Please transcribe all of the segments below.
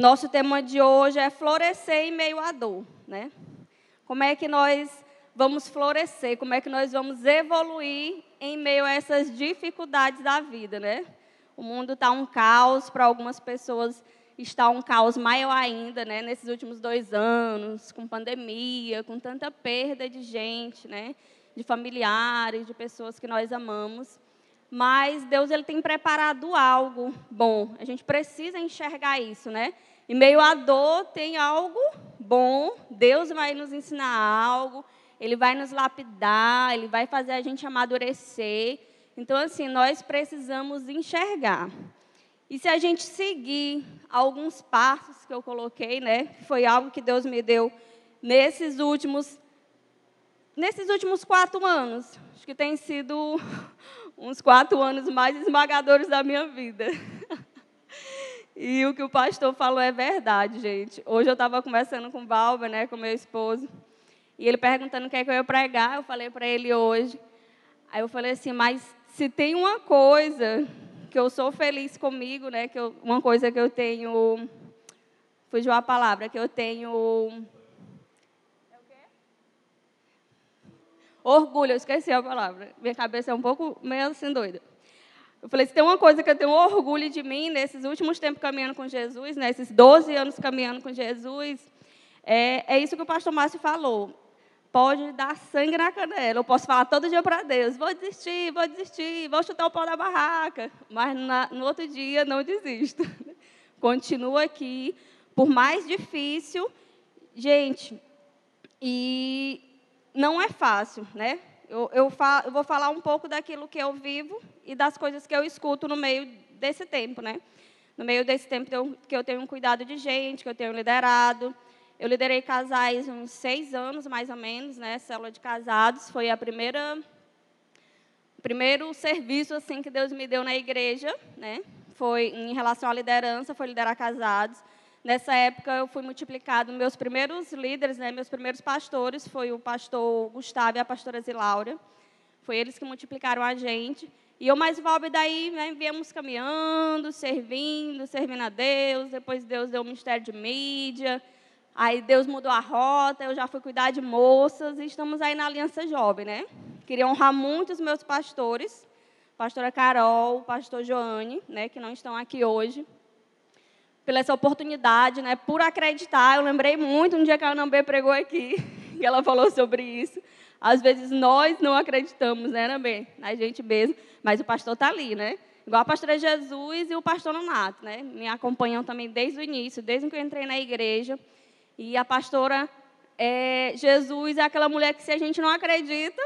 Nosso tema de hoje é florescer em meio à dor, né? Como é que nós vamos florescer? Como é que nós vamos evoluir em meio a essas dificuldades da vida, né? O mundo está um caos, para algumas pessoas está um caos maior ainda, né? Nesses últimos dois anos, com pandemia, com tanta perda de gente, né? De familiares, de pessoas que nós amamos. Mas Deus ele tem preparado algo bom. A gente precisa enxergar isso, né? Em meio à dor tem algo bom, Deus vai nos ensinar algo, Ele vai nos lapidar, Ele vai fazer a gente amadurecer. Então, assim, nós precisamos enxergar. E se a gente seguir alguns passos que eu coloquei, né? Foi algo que Deus me deu nesses últimos, nesses últimos quatro anos. Acho que tem sido uns quatro anos mais esmagadores da minha vida. E o que o pastor falou é verdade, gente. Hoje eu estava conversando com o Balba, né, com meu esposo, e ele perguntando o que é que eu ia pregar, eu falei para ele hoje. Aí eu falei assim, mas se tem uma coisa que eu sou feliz comigo, né, que eu, uma coisa que eu tenho, fugiu a palavra, que eu tenho orgulho, eu esqueci a palavra. Minha cabeça é um pouco meio assim doida. Eu falei, se tem uma coisa que eu tenho orgulho de mim nesses últimos tempos caminhando com Jesus, nesses né, 12 anos caminhando com Jesus, é, é isso que o pastor Márcio falou. Pode dar sangue na canela. Eu posso falar todo dia para Deus: vou desistir, vou desistir, vou chutar o pau da barraca. Mas na, no outro dia não desisto. Continua aqui, por mais difícil. Gente, e não é fácil, né? Eu, eu, fa, eu vou falar um pouco daquilo que eu vivo e das coisas que eu escuto no meio desse tempo, né? No meio desse tempo que eu tenho cuidado de gente, que eu tenho liderado. Eu liderei casais uns seis anos, mais ou menos, né? Célula de casados. Foi a primeira primeiro serviço assim que Deus me deu na igreja, né? Foi em relação à liderança, foi liderar casados. Nessa época eu fui multiplicado. Meus primeiros líderes, né, meus primeiros pastores, foi o pastor Gustavo e a pastora Zilaura. Foi eles que multiplicaram a gente. E eu mais Valber daí né, viemos caminhando, servindo, servindo a Deus. Depois Deus deu o ministério de mídia. Aí Deus mudou a rota, eu já fui cuidar de moças e estamos aí na Aliança Jovem, né? Queria honrar muito os meus pastores, pastora Carol, pastor Joane, né, que não estão aqui hoje pela essa oportunidade, né, por acreditar. Eu lembrei muito um dia que a Ana B pregou aqui, que ela falou sobre isso. Às vezes nós não acreditamos, né, Ana B? Na gente mesmo, mas o pastor está ali, né? Igual a pastora Jesus e o pastor Nonato, né? Me acompanham também desde o início, desde que eu entrei na igreja. E a pastora é, Jesus é aquela mulher que se a gente não acredita,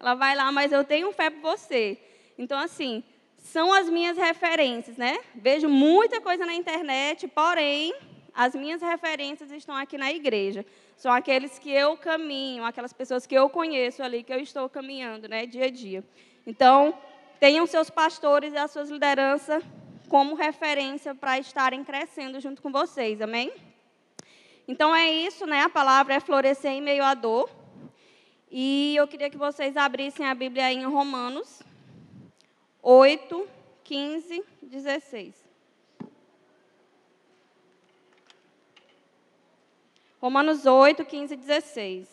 ela vai lá, mas eu tenho fé por você. Então, assim, são as minhas referências, né? Vejo muita coisa na internet, porém, as minhas referências estão aqui na igreja. São aqueles que eu caminho, aquelas pessoas que eu conheço ali, que eu estou caminhando, né, dia a dia. Então, tenham seus pastores e as suas lideranças como referência para estarem crescendo junto com vocês, amém? Então é isso, né? A palavra é florescer em meio à dor. E eu queria que vocês abrissem a Bíblia em Romanos, 8, 15, 16. Romanos 8, 15 e 16.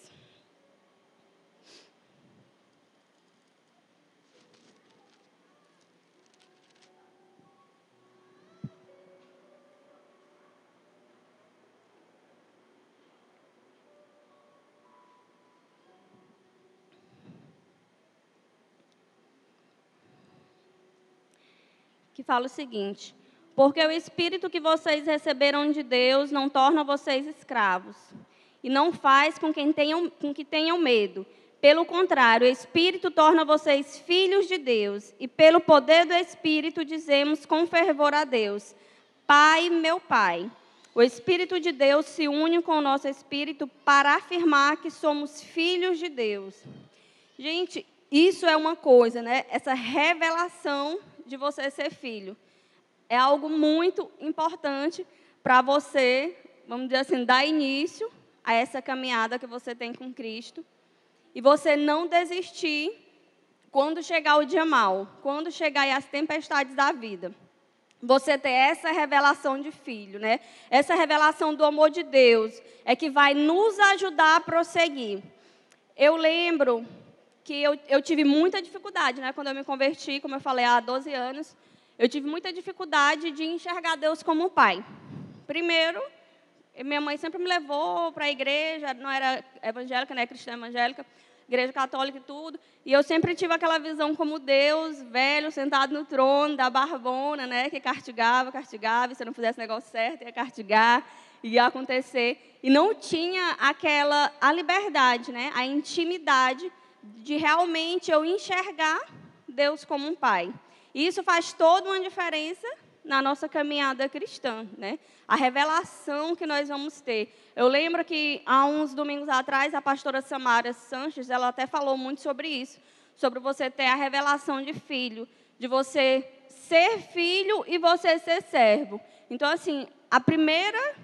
Que fala o seguinte: Porque o Espírito que vocês receberam de Deus não torna vocês escravos, e não faz com, quem tenham, com que tenham medo. Pelo contrário, o Espírito torna vocês filhos de Deus, e pelo poder do Espírito dizemos com fervor a Deus: Pai, meu Pai. O Espírito de Deus se une com o nosso espírito para afirmar que somos filhos de Deus. Gente, isso é uma coisa, né? Essa revelação de você ser filho. É algo muito importante para você, vamos dizer assim, dar início a essa caminhada que você tem com Cristo. E você não desistir quando chegar o dia mal, quando chegar as tempestades da vida. você ter essa revelação de filho, né? Essa revelação do amor de Deus é que vai nos ajudar a prosseguir. Eu lembro que eu, eu tive muita dificuldade, né? Quando eu me converti, como eu falei, há 12 anos, eu tive muita dificuldade de enxergar Deus como pai. Primeiro, minha mãe sempre me levou para a igreja, não era evangélica, né? Cristã evangélica igreja católica e tudo. E eu sempre tive aquela visão como Deus, velho, sentado no trono, da barbona, né, que castigava, castigava, e se não fizesse o negócio certo, ia castigar, ia acontecer. E não tinha aquela, a liberdade, né, a intimidade de realmente eu enxergar Deus como um pai. E isso faz toda uma diferença na nossa caminhada cristã, né? A revelação que nós vamos ter. Eu lembro que há uns domingos atrás a pastora Samara Sanches, ela até falou muito sobre isso, sobre você ter a revelação de filho, de você ser filho e você ser servo. Então assim, a primeira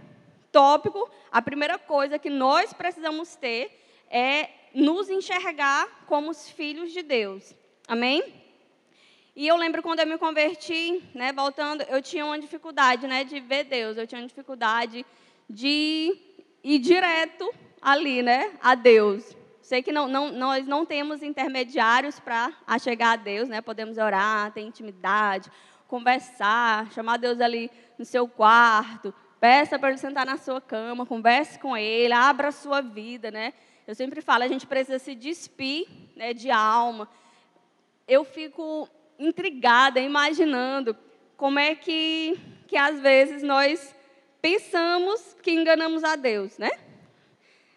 tópico, a primeira coisa que nós precisamos ter é nos enxergar como os filhos de Deus. Amém? E eu lembro quando eu me converti, né, voltando, eu tinha uma dificuldade, né, de ver Deus. Eu tinha uma dificuldade de ir direto ali, né, a Deus. Sei que não, não, nós não temos intermediários para chegar a Deus, né? Podemos orar, ter intimidade, conversar, chamar Deus ali no seu quarto, peça para ele sentar na sua cama, converse com ele, abra a sua vida, né? Eu sempre falo, a gente precisa se despir né, de alma. Eu fico intrigada, imaginando como é que, que às vezes nós pensamos que enganamos a Deus, né?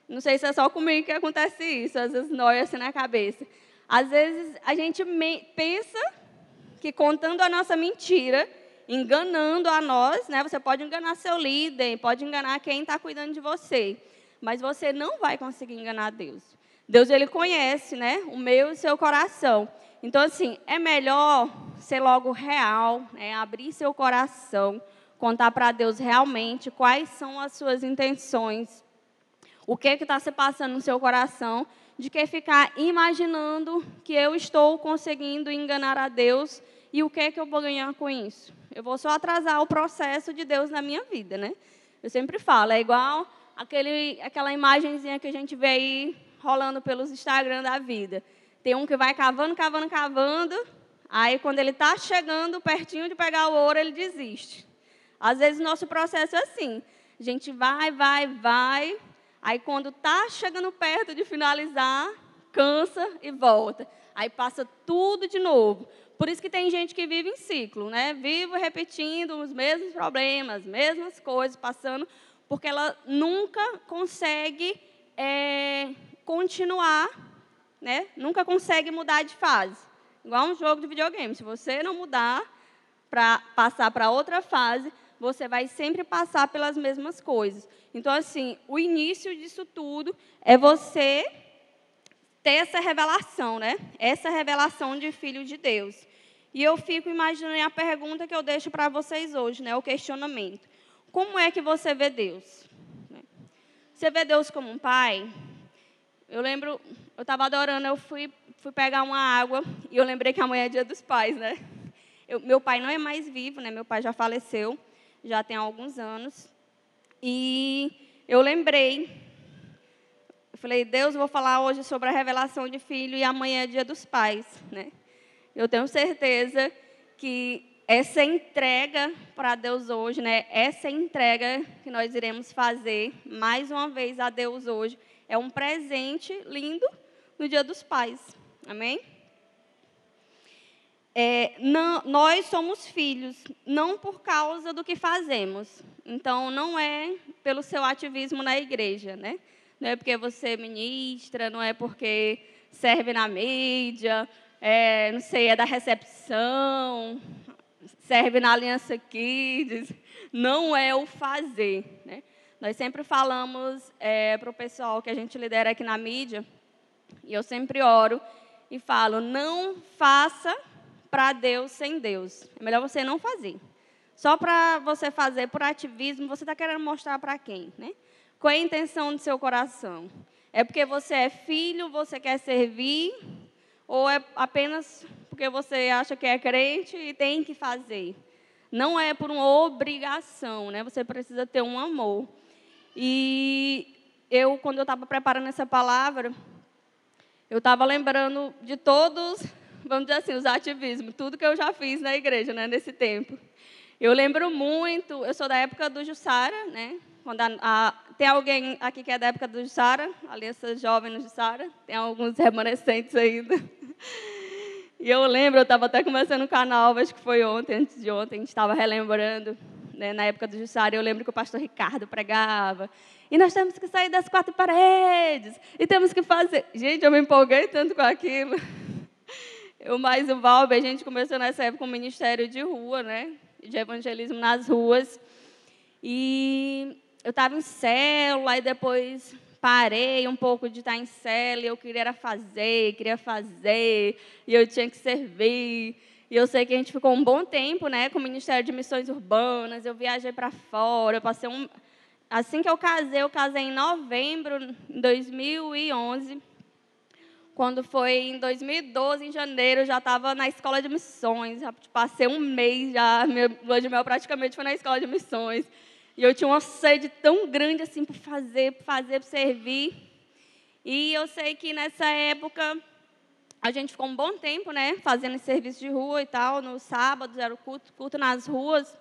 Não sei se é só comigo que acontece isso, às vezes nós assim na cabeça. Às vezes a gente pensa que contando a nossa mentira, enganando a nós, né? Você pode enganar seu líder, pode enganar quem está cuidando de você, mas você não vai conseguir enganar Deus. Deus ele conhece, né? O meu e o seu coração. Então, assim, é melhor ser logo real, né? abrir seu coração, contar para Deus realmente quais são as suas intenções, o que está se passando no seu coração, de que ficar imaginando que eu estou conseguindo enganar a Deus e o que, é que eu vou ganhar com isso. Eu vou só atrasar o processo de Deus na minha vida, né? Eu sempre falo, é igual aquele, aquela imagenzinha que a gente vê aí rolando pelos Instagram da vida. Tem um que vai cavando, cavando, cavando. Aí, quando ele está chegando pertinho de pegar o ouro, ele desiste. Às vezes, nosso processo é assim. A gente vai, vai, vai. Aí, quando está chegando perto de finalizar, cansa e volta. Aí, passa tudo de novo. Por isso que tem gente que vive em ciclo, né? Vive repetindo os mesmos problemas, as mesmas coisas, passando, porque ela nunca consegue é, continuar né, nunca consegue mudar de fase. Igual um jogo de videogame. Se você não mudar para passar para outra fase, você vai sempre passar pelas mesmas coisas. Então, assim, o início disso tudo é você ter essa revelação, né? Essa revelação de filho de Deus. E eu fico imaginando a pergunta que eu deixo para vocês hoje, né? O questionamento. Como é que você vê Deus? Você vê Deus como um pai? Eu lembro, eu estava adorando, eu fui, fui pegar uma água e eu lembrei que amanhã é dia dos pais, né? Eu, meu pai não é mais vivo, né? Meu pai já faleceu, já tem alguns anos. E eu lembrei, eu falei, Deus, eu vou falar hoje sobre a revelação de filho e amanhã é dia dos pais, né? Eu tenho certeza que essa entrega para Deus hoje, né? Essa entrega que nós iremos fazer mais uma vez a Deus hoje é um presente lindo no Dia dos Pais. Amém? É, não, nós somos filhos, não por causa do que fazemos. Então, não é pelo seu ativismo na igreja, né? Não é porque você ministra, não é porque serve na mídia, é, não sei, é da recepção, serve na Aliança Kids. Não é o fazer, né? Nós sempre falamos é, para o pessoal que a gente lidera aqui na mídia, e eu sempre oro e falo: não faça para Deus sem Deus. É melhor você não fazer. Só para você fazer por ativismo, você está querendo mostrar para quem? Né? Qual é a intenção do seu coração? É porque você é filho, você quer servir, ou é apenas porque você acha que é crente e tem que fazer? não é por uma obrigação, né? Você precisa ter um amor. E eu, quando eu estava preparando essa palavra, eu estava lembrando de todos, vamos dizer assim, os ativismos, tudo que eu já fiz na igreja, né, nesse tempo. Eu lembro muito, eu sou da época do Jussara, né? Quando a, a, tem alguém aqui que é da época do Jussara, aliança jovem no Jussara, tem alguns remanescentes ainda. E eu lembro, eu estava até começando o canal, acho que foi ontem, antes de ontem, a gente estava relembrando, né, na época do Jussara, eu lembro que o pastor Ricardo pregava, e nós temos que sair das quatro paredes, e temos que fazer... Gente, eu me empolguei tanto com aquilo. Eu mais o Valber, a gente começou nessa época um ministério de rua, né, de evangelismo nas ruas, e eu estava em célula, e depois parei um pouco de estar em e eu queria fazer, queria fazer, e eu tinha que servir. E eu sei que a gente ficou um bom tempo, né, com o Ministério de Missões Urbanas. Eu viajei para fora, eu passei um assim que eu casei, eu casei em novembro de 2011. Quando foi em 2012, em janeiro, eu já estava na escola de missões. Já passei um mês já, meu lua de mel praticamente foi na escola de missões. E eu tinha uma sede tão grande assim para fazer, para fazer, para servir. E eu sei que nessa época a gente ficou um bom tempo, né, fazendo serviço de rua e tal, no sábado era o culto, culto nas ruas.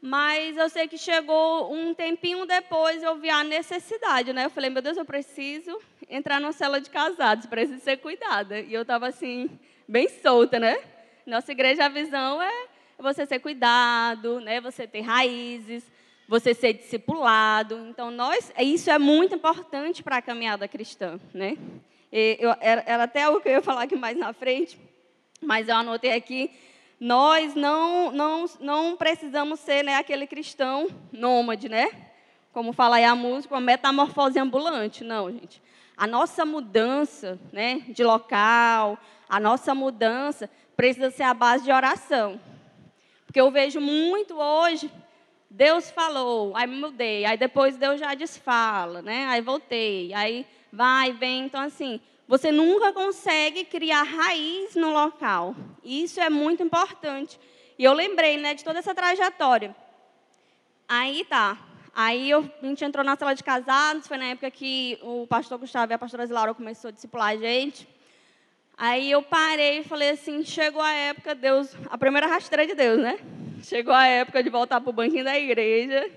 Mas eu sei que chegou um tempinho depois eu vi a necessidade, né? Eu falei, meu Deus, eu preciso entrar numa cela de casados, preciso ser cuidada. E eu estava assim, bem solta, né? Nossa igreja, a visão é você ser cuidado, né? Você ter raízes, você ser discipulado. Então, nós, isso é muito importante para a caminhada cristã, né? Eu, era, era até o que eu ia falar aqui mais na frente, mas eu anotei aqui. Nós não, não, não precisamos ser né, aquele cristão nômade, né? Como fala aí a música, uma metamorfose ambulante. Não, gente. A nossa mudança né, de local, a nossa mudança precisa ser a base de oração. Porque eu vejo muito hoje Deus falou, aí mudei, aí depois Deus já desfala, né? Aí voltei, aí vai, vem. Então, assim, você nunca consegue criar raiz no local. Isso é muito importante. E eu lembrei, né, de toda essa trajetória. Aí tá. Aí eu, a gente entrou na sala de casados, foi na época que o pastor Gustavo e a pastora Zilaura começou a discipular a gente. Aí eu parei e falei assim, chegou a época, Deus, a primeira rasteira de Deus, né? Chegou a época de voltar para o banquinho da igreja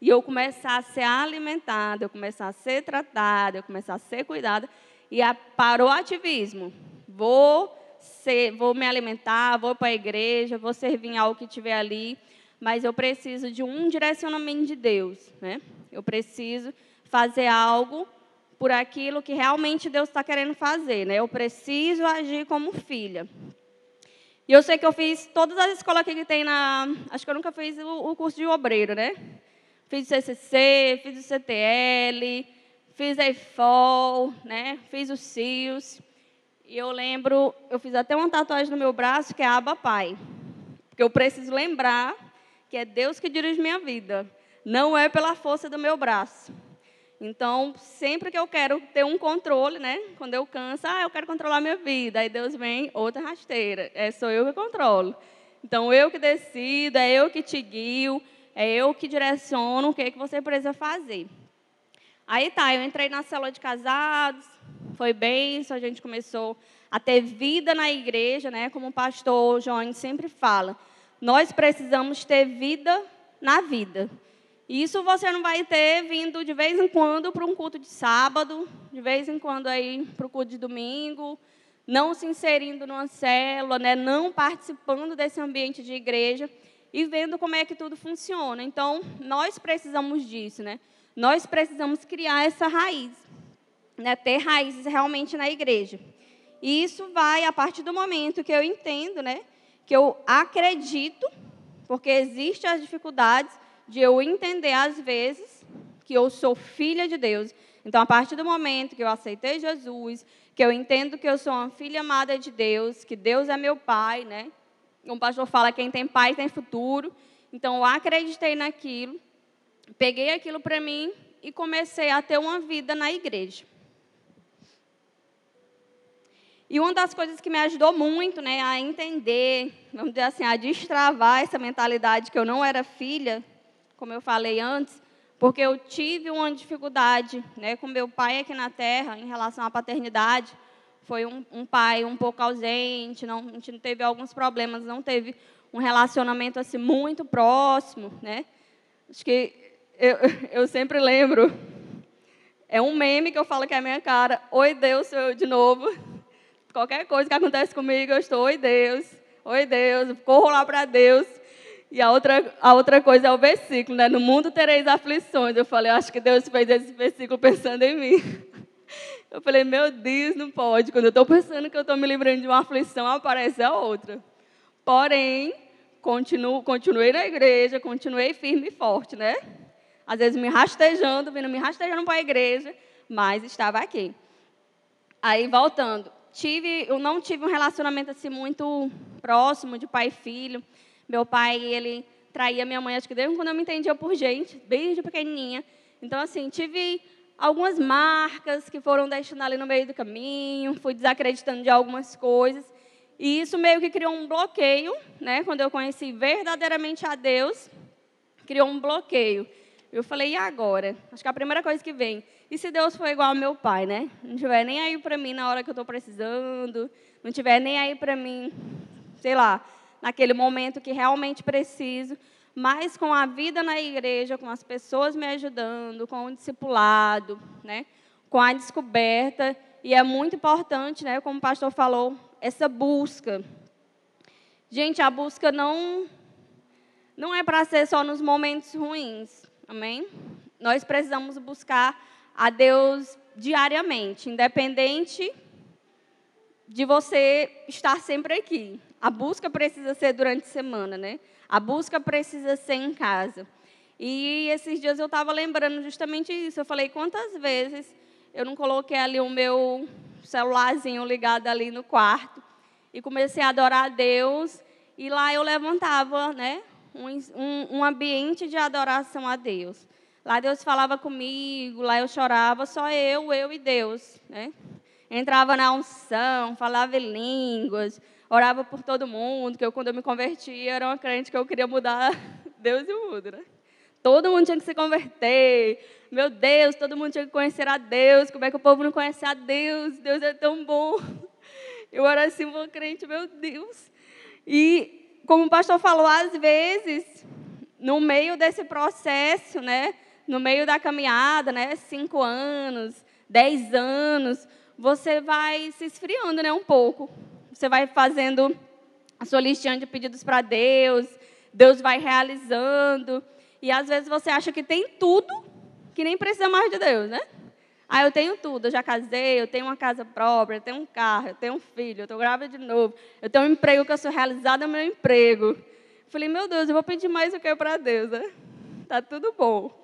e eu começar a ser alimentada, eu começar a ser tratada, eu começar a ser cuidada. E a, parou o ativismo. Vou, ser, vou me alimentar, vou para a igreja, vou servir algo que tiver ali, mas eu preciso de um direcionamento de Deus. Né? Eu preciso fazer algo por aquilo que realmente Deus está querendo fazer. Né? Eu preciso agir como filha. E eu sei que eu fiz todas as escolas que tem na. Acho que eu nunca fiz o, o curso de obreiro, né? Fiz o CCC, fiz o CTL, fiz a EFOL, né? Fiz os CIOs. E eu lembro, eu fiz até uma tatuagem no meu braço que é Aba Pai. Porque eu preciso lembrar que é Deus que dirige minha vida. Não é pela força do meu braço. Então, sempre que eu quero ter um controle, né? Quando eu canso, ah, eu quero controlar minha vida. Aí Deus vem, outra rasteira. É, sou eu que controlo. Então, eu que decido, é eu que te guio, é eu que direciono o que, é que você precisa fazer. Aí tá, eu entrei na célula de casados, foi bem, a gente começou a ter vida na igreja, né? Como o pastor João sempre fala, nós precisamos ter vida na vida. Isso você não vai ter vindo de vez em quando para um culto de sábado, de vez em quando aí para o culto de domingo, não se inserindo numa célula, né, não participando desse ambiente de igreja e vendo como é que tudo funciona. Então, nós precisamos disso, né? Nós precisamos criar essa raiz, né, ter raízes realmente na igreja. E isso vai a partir do momento que eu entendo, né, que eu acredito, porque existem as dificuldades, de eu entender, às vezes, que eu sou filha de Deus. Então, a partir do momento que eu aceitei Jesus, que eu entendo que eu sou uma filha amada de Deus, que Deus é meu pai, né? Um pastor fala: quem tem pai tem futuro. Então, eu acreditei naquilo, peguei aquilo para mim e comecei a ter uma vida na igreja. E uma das coisas que me ajudou muito né, a entender, vamos dizer assim, a destravar essa mentalidade que eu não era filha, como eu falei antes, porque eu tive uma dificuldade né, com meu pai aqui na Terra em relação à paternidade. Foi um, um pai um pouco ausente, não, a gente teve alguns problemas, não teve um relacionamento assim muito próximo, né? Acho que eu, eu sempre lembro, é um meme que eu falo que é a minha cara, oi Deus, sou eu de novo. Qualquer coisa que acontece comigo, eu estou, oi Deus, oi Deus, corro lá para Deus. E a outra, a outra coisa é o versículo, né? No mundo tereis aflições. Eu falei, acho que Deus fez esse versículo pensando em mim. Eu falei, meu Deus, não pode. Quando eu estou pensando que eu estou me livrando de uma aflição, aparece a outra. Porém, continuo, continuei na igreja, continuei firme e forte, né? Às vezes me rastejando, vindo me rastejando para a igreja, mas estava aqui. Aí, voltando, tive, eu não tive um relacionamento assim muito próximo de pai e filho. Meu pai, ele traía minha mãe, acho que desde quando eu me entendia por gente, desde pequenininha. Então, assim, tive algumas marcas que foram deixando ali no meio do caminho, fui desacreditando de algumas coisas. E isso meio que criou um bloqueio, né? Quando eu conheci verdadeiramente a Deus, criou um bloqueio. Eu falei, e agora? Acho que a primeira coisa que vem, e se Deus for igual ao meu pai, né? Não tiver nem aí para mim na hora que eu estou precisando, não tiver nem aí para mim, sei lá, naquele momento que realmente preciso, mas com a vida na igreja, com as pessoas me ajudando, com o discipulado, né? com a descoberta. E é muito importante, né, como o pastor falou, essa busca. Gente, a busca não, não é para ser só nos momentos ruins, amém? Nós precisamos buscar a Deus diariamente, independente de você estar sempre aqui. A busca precisa ser durante a semana, né? A busca precisa ser em casa. E esses dias eu estava lembrando justamente isso. Eu falei, quantas vezes eu não coloquei ali o meu celularzinho ligado ali no quarto e comecei a adorar a Deus. E lá eu levantava né, um, um, ambiente de adoração a Deus. Lá Deus falava comigo, lá eu chorava, só eu, eu e Deus. Né? Entrava na unção, falava em línguas, orava por todo mundo, que eu, quando eu me converti, era uma crente que eu queria mudar Deus e o mundo, né? Todo mundo tinha que se converter. Meu Deus, todo mundo tinha que conhecer a Deus. Como é que o povo não conhece a Deus? Deus é tão bom. Eu era assim, uma crente, meu Deus. E, como o pastor falou, às vezes, no meio desse processo, né? No meio da caminhada, né? Cinco anos, dez anos, você vai se esfriando, né? Um pouco você vai fazendo a sua listinha de pedidos para Deus, Deus vai realizando. E às vezes você acha que tem tudo, que nem precisa mais de Deus, né? Ah, eu tenho tudo, eu já casei, eu tenho uma casa própria, eu tenho um carro, eu tenho um filho, eu estou grávida de novo, eu tenho um emprego que eu sou realizada no meu emprego. Falei, meu Deus, eu vou pedir mais o que para Deus, né? Tá tudo bom.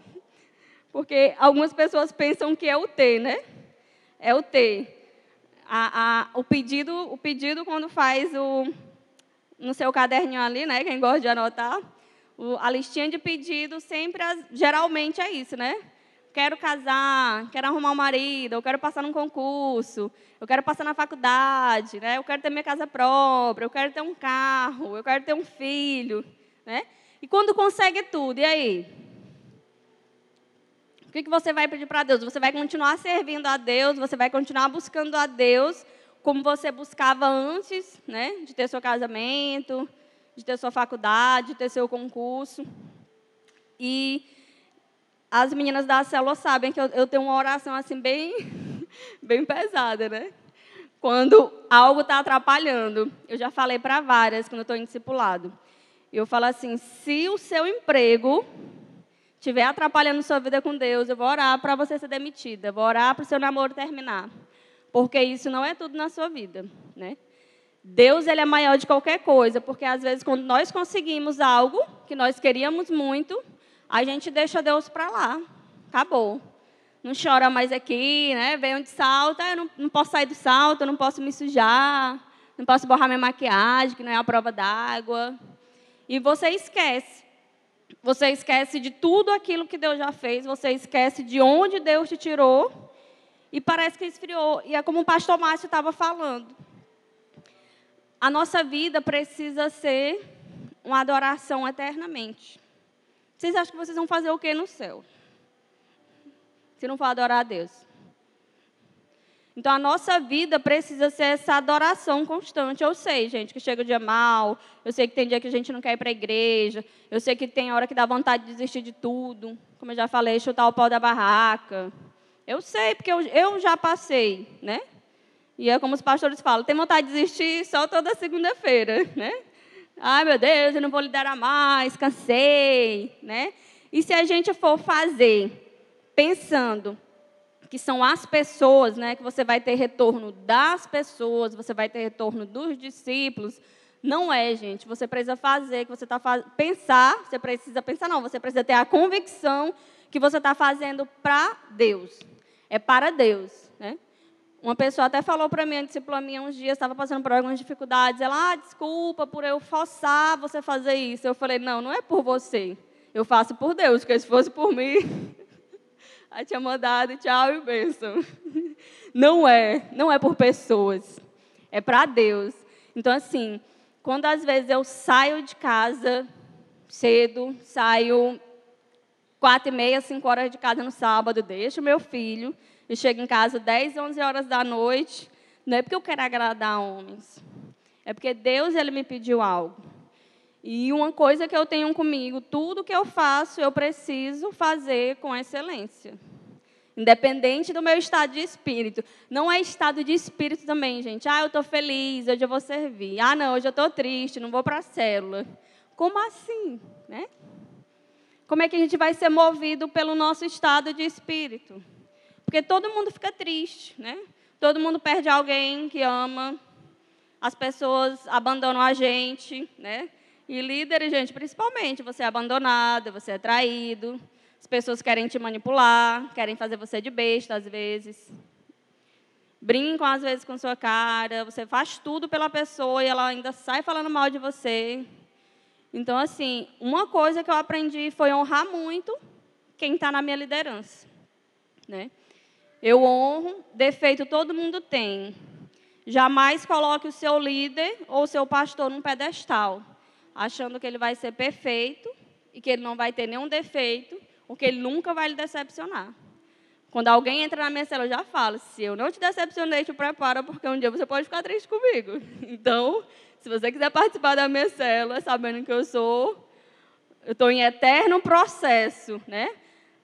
Porque algumas pessoas pensam que é o ter, né? É o ter a, a, o pedido, o pedido quando faz o no seu caderninho ali, né? Quem gosta de anotar, o, a listinha de pedido sempre, geralmente é isso, né? Quero casar, quero arrumar um marido, eu quero passar num concurso, eu quero passar na faculdade, né? Eu quero ter minha casa própria, eu quero ter um carro, eu quero ter um filho, né? E quando consegue tudo, e aí? O que, que você vai pedir para Deus? Você vai continuar servindo a Deus, você vai continuar buscando a Deus como você buscava antes né, de ter seu casamento, de ter sua faculdade, de ter seu concurso. E as meninas da célula sabem que eu, eu tenho uma oração assim bem, bem pesada, né? Quando algo está atrapalhando. Eu já falei para várias quando estou em discipulado. Eu falo assim: se o seu emprego estiver atrapalhando sua vida com Deus, eu vou orar para você ser demitida, vou orar para o seu namoro terminar. Porque isso não é tudo na sua vida, né? Deus ele é maior de qualquer coisa, porque às vezes quando nós conseguimos algo que nós queríamos muito, a gente deixa Deus para lá. Acabou. Não chora mais aqui, né? Vem onde salta, eu não, não posso sair do salto, eu não posso me sujar, não posso borrar minha maquiagem, que não é a prova d'água. E você esquece você esquece de tudo aquilo que Deus já fez, você esquece de onde Deus te tirou e parece que esfriou. E é como o pastor Márcio estava falando. a nossa vida precisa ser uma adoração eternamente. Vocês acham que vocês vão fazer o que no céu? Se não for adorar a Deus. Então a nossa vida precisa ser essa adoração constante. Eu sei, gente, que chega o dia mal, eu sei que tem dia que a gente não quer ir para a igreja, eu sei que tem hora que dá vontade de desistir de tudo, como eu já falei, chutar o pau da barraca. Eu sei, porque eu, eu já passei, né? E é como os pastores falam, tem vontade de desistir só toda segunda-feira, né? Ai, meu Deus, eu não vou liderar mais, cansei, né? E se a gente for fazer pensando que são as pessoas, né, que você vai ter retorno das pessoas, você vai ter retorno dos discípulos. Não é, gente. Você precisa fazer, que você está pensar. Você precisa pensar, não. Você precisa ter a convicção que você está fazendo para Deus. É para Deus, né? Uma pessoa até falou para mim, a discípula minha, uns dias, estava passando por algumas dificuldades. Ela, ah, desculpa por eu forçar você fazer isso. Eu falei, não, não é por você. Eu faço por Deus, porque se fosse por mim, Aí tinha mandado tchau e bênção. Não é, não é por pessoas, é para Deus. Então, assim, quando às vezes eu saio de casa cedo, saio quatro e meia, cinco horas de casa no sábado, deixo meu filho e chego em casa dez, onze horas da noite, não é porque eu quero agradar homens, é porque Deus ele me pediu algo. E uma coisa que eu tenho comigo, tudo que eu faço, eu preciso fazer com excelência. Independente do meu estado de espírito. Não é estado de espírito também, gente. Ah, eu estou feliz, hoje eu vou servir. Ah, não, hoje eu estou triste, não vou para a célula. Como assim? Né? Como é que a gente vai ser movido pelo nosso estado de espírito? Porque todo mundo fica triste, né? Todo mundo perde alguém que ama. As pessoas abandonam a gente, né? E líderes, gente, principalmente, você é abandonado, você é traído, as pessoas querem te manipular, querem fazer você de besta às vezes. Brincam às vezes com sua cara, você faz tudo pela pessoa e ela ainda sai falando mal de você. Então, assim, uma coisa que eu aprendi foi honrar muito quem está na minha liderança. Né? Eu honro, defeito todo mundo tem. Jamais coloque o seu líder ou o seu pastor num pedestal, achando que ele vai ser perfeito e que ele não vai ter nenhum defeito porque ele nunca vai lhe decepcionar. Quando alguém entra na minha célula, eu já falo: se eu não te decepcionei, te prepara, porque um dia você pode ficar triste comigo. Então, se você quiser participar da minha célula, sabendo que eu sou, eu estou em eterno processo, né?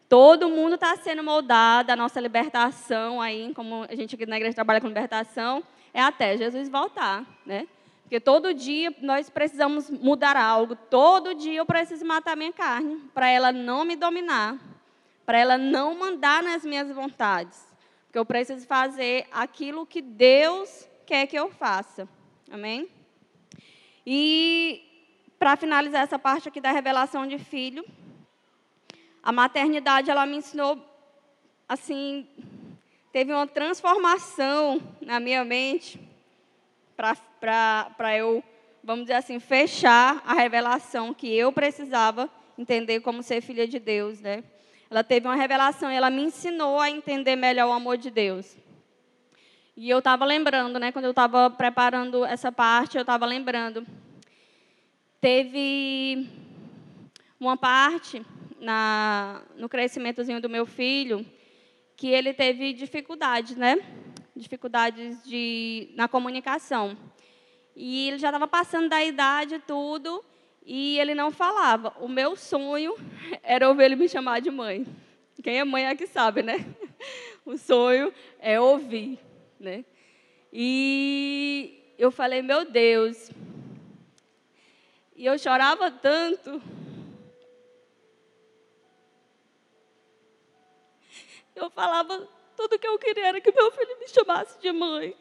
Todo mundo está sendo moldado, a nossa libertação aí, como a gente aqui na igreja trabalha com libertação, é até Jesus voltar, né? Porque todo dia nós precisamos mudar algo. Todo dia eu preciso matar minha carne para ela não me dominar, para ela não mandar nas minhas vontades. Porque eu preciso fazer aquilo que Deus quer que eu faça. Amém? E para finalizar essa parte aqui da revelação de filho, a maternidade ela me ensinou assim, teve uma transformação na minha mente para eu, vamos dizer assim, fechar a revelação que eu precisava entender como ser filha de Deus, né? Ela teve uma revelação e ela me ensinou a entender melhor o amor de Deus. E eu estava lembrando, né, quando eu estava preparando essa parte, eu estava lembrando. Teve uma parte na, no crescimentozinho do meu filho que ele teve dificuldades, né? dificuldades de, na comunicação. E ele já estava passando da idade tudo, e ele não falava. O meu sonho era ouvir ele me chamar de mãe. Quem é mãe é que sabe, né? O sonho é ouvir, né? E eu falei, meu Deus. E eu chorava tanto. Eu falava, tudo que eu queria era que meu filho me chamasse de mãe.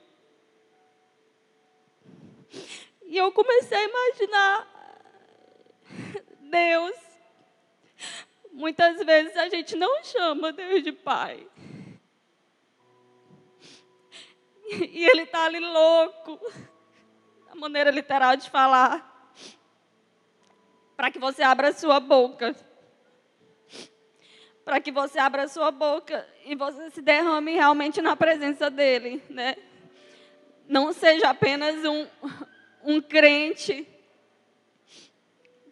E eu comecei a imaginar Deus. Muitas vezes a gente não chama Deus de pai. E ele está ali louco, a maneira literal de falar, para que você abra a sua boca para que você abra a sua boca e você se derrame realmente na presença dele, né? Não seja apenas um, um crente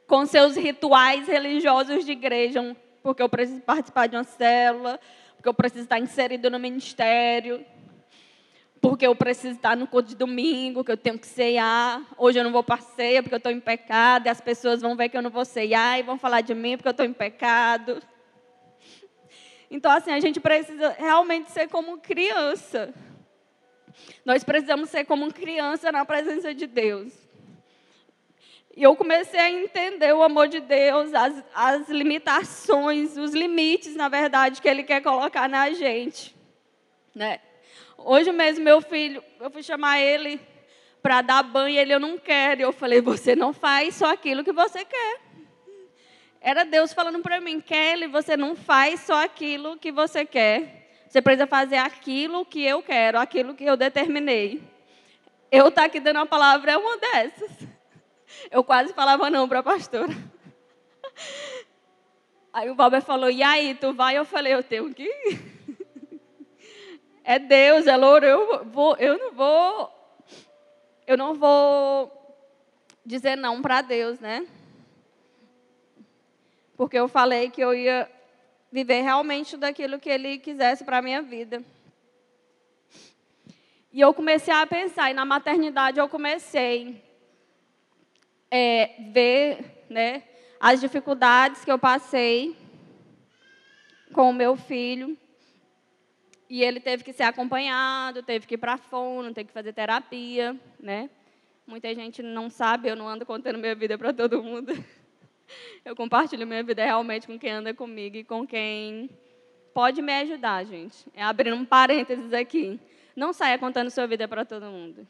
com seus rituais religiosos de igreja, porque eu preciso participar de uma célula, porque eu preciso estar inserido no ministério, porque eu preciso estar no culto de domingo, que eu tenho que ceiar. Hoje eu não vou para ceia porque eu estou em pecado, e as pessoas vão ver que eu não vou ceiar e vão falar de mim porque eu estou em pecado. Então, assim, a gente precisa realmente ser como criança. Nós precisamos ser como criança na presença de Deus. E eu comecei a entender o amor de Deus, as, as limitações, os limites, na verdade, que Ele quer colocar na gente. Né? Hoje mesmo, meu filho, eu fui chamar ele para dar banho, ele, eu não quero. Eu falei, você não faz só aquilo que você quer. Era Deus falando para mim, Kelly, você não faz só aquilo que você quer. Você precisa fazer aquilo que eu quero, aquilo que eu determinei. Eu estar tá aqui dando a palavra é uma dessas. Eu quase falava não para a pastora. Aí o Valber falou, e aí, tu vai? Eu falei, eu tenho que ir. É Deus, é louro, eu, vou, eu não vou, eu não vou dizer não para Deus, né? Porque eu falei que eu ia viver realmente daquilo que Ele quisesse para a minha vida. E eu comecei a pensar, e na maternidade eu comecei a é, ver né, as dificuldades que eu passei com o meu filho. E ele teve que ser acompanhado, teve que ir para fono, teve que fazer terapia, né? Muita gente não sabe, eu não ando contando minha vida para todo mundo. Eu compartilho minha vida realmente com quem anda comigo e com quem pode me ajudar, gente. É abrindo um parênteses aqui. Não saia contando sua vida para todo mundo.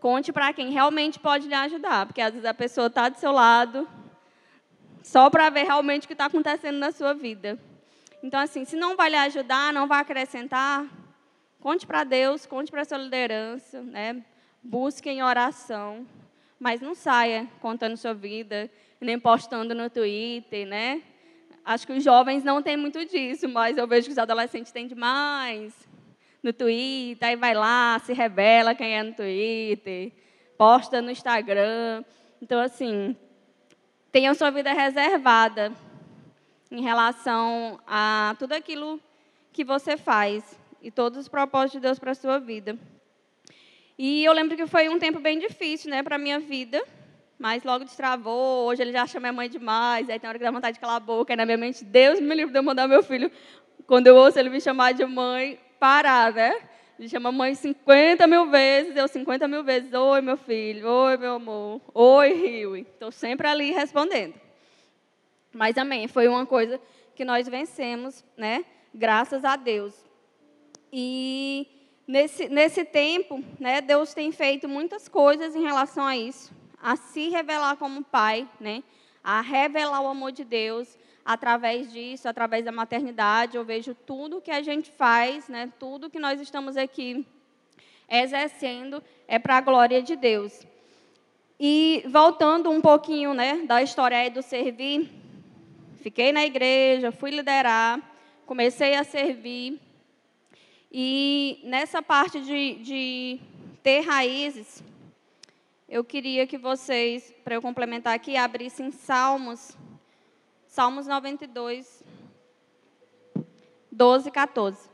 Conte para quem realmente pode lhe ajudar, porque às vezes a pessoa está do seu lado só para ver realmente o que está acontecendo na sua vida. Então, assim, se não vai lhe ajudar, não vai acrescentar, conte para Deus, conte para a sua liderança, né? busque em oração, mas não saia contando sua vida, nem postando no Twitter, né? Acho que os jovens não têm muito disso, mas eu vejo que os adolescentes têm demais no Twitter, aí vai lá, se revela quem é no Twitter, posta no Instagram. Então, assim, tenha sua vida reservada em relação a tudo aquilo que você faz e todos os propósitos de Deus para a sua vida. E eu lembro que foi um tempo bem difícil, né, para minha vida, mas logo destravou. Hoje ele já chama minha mãe demais, aí tem hora que dá vontade de calar a boca, aí na minha mente, Deus me livre de eu mandar meu filho, quando eu ouço ele me chamar de mãe, parar, né? Ele chama mãe 50 mil vezes, eu 50 mil vezes, oi meu filho, oi meu amor, oi Rio. Estou sempre ali respondendo. Mas amém, foi uma coisa que nós vencemos, né? Graças a Deus. E nesse, nesse tempo, né, Deus tem feito muitas coisas em relação a isso, a se revelar como pai, né? A revelar o amor de Deus através disso, através da maternidade. Eu vejo tudo que a gente faz, né? Tudo que nós estamos aqui exercendo é para a glória de Deus. E voltando um pouquinho, né, da história do servir, Fiquei na igreja, fui liderar, comecei a servir. E nessa parte de, de ter raízes, eu queria que vocês, para eu complementar aqui, abrissem Salmos, Salmos 92, 12 e 14.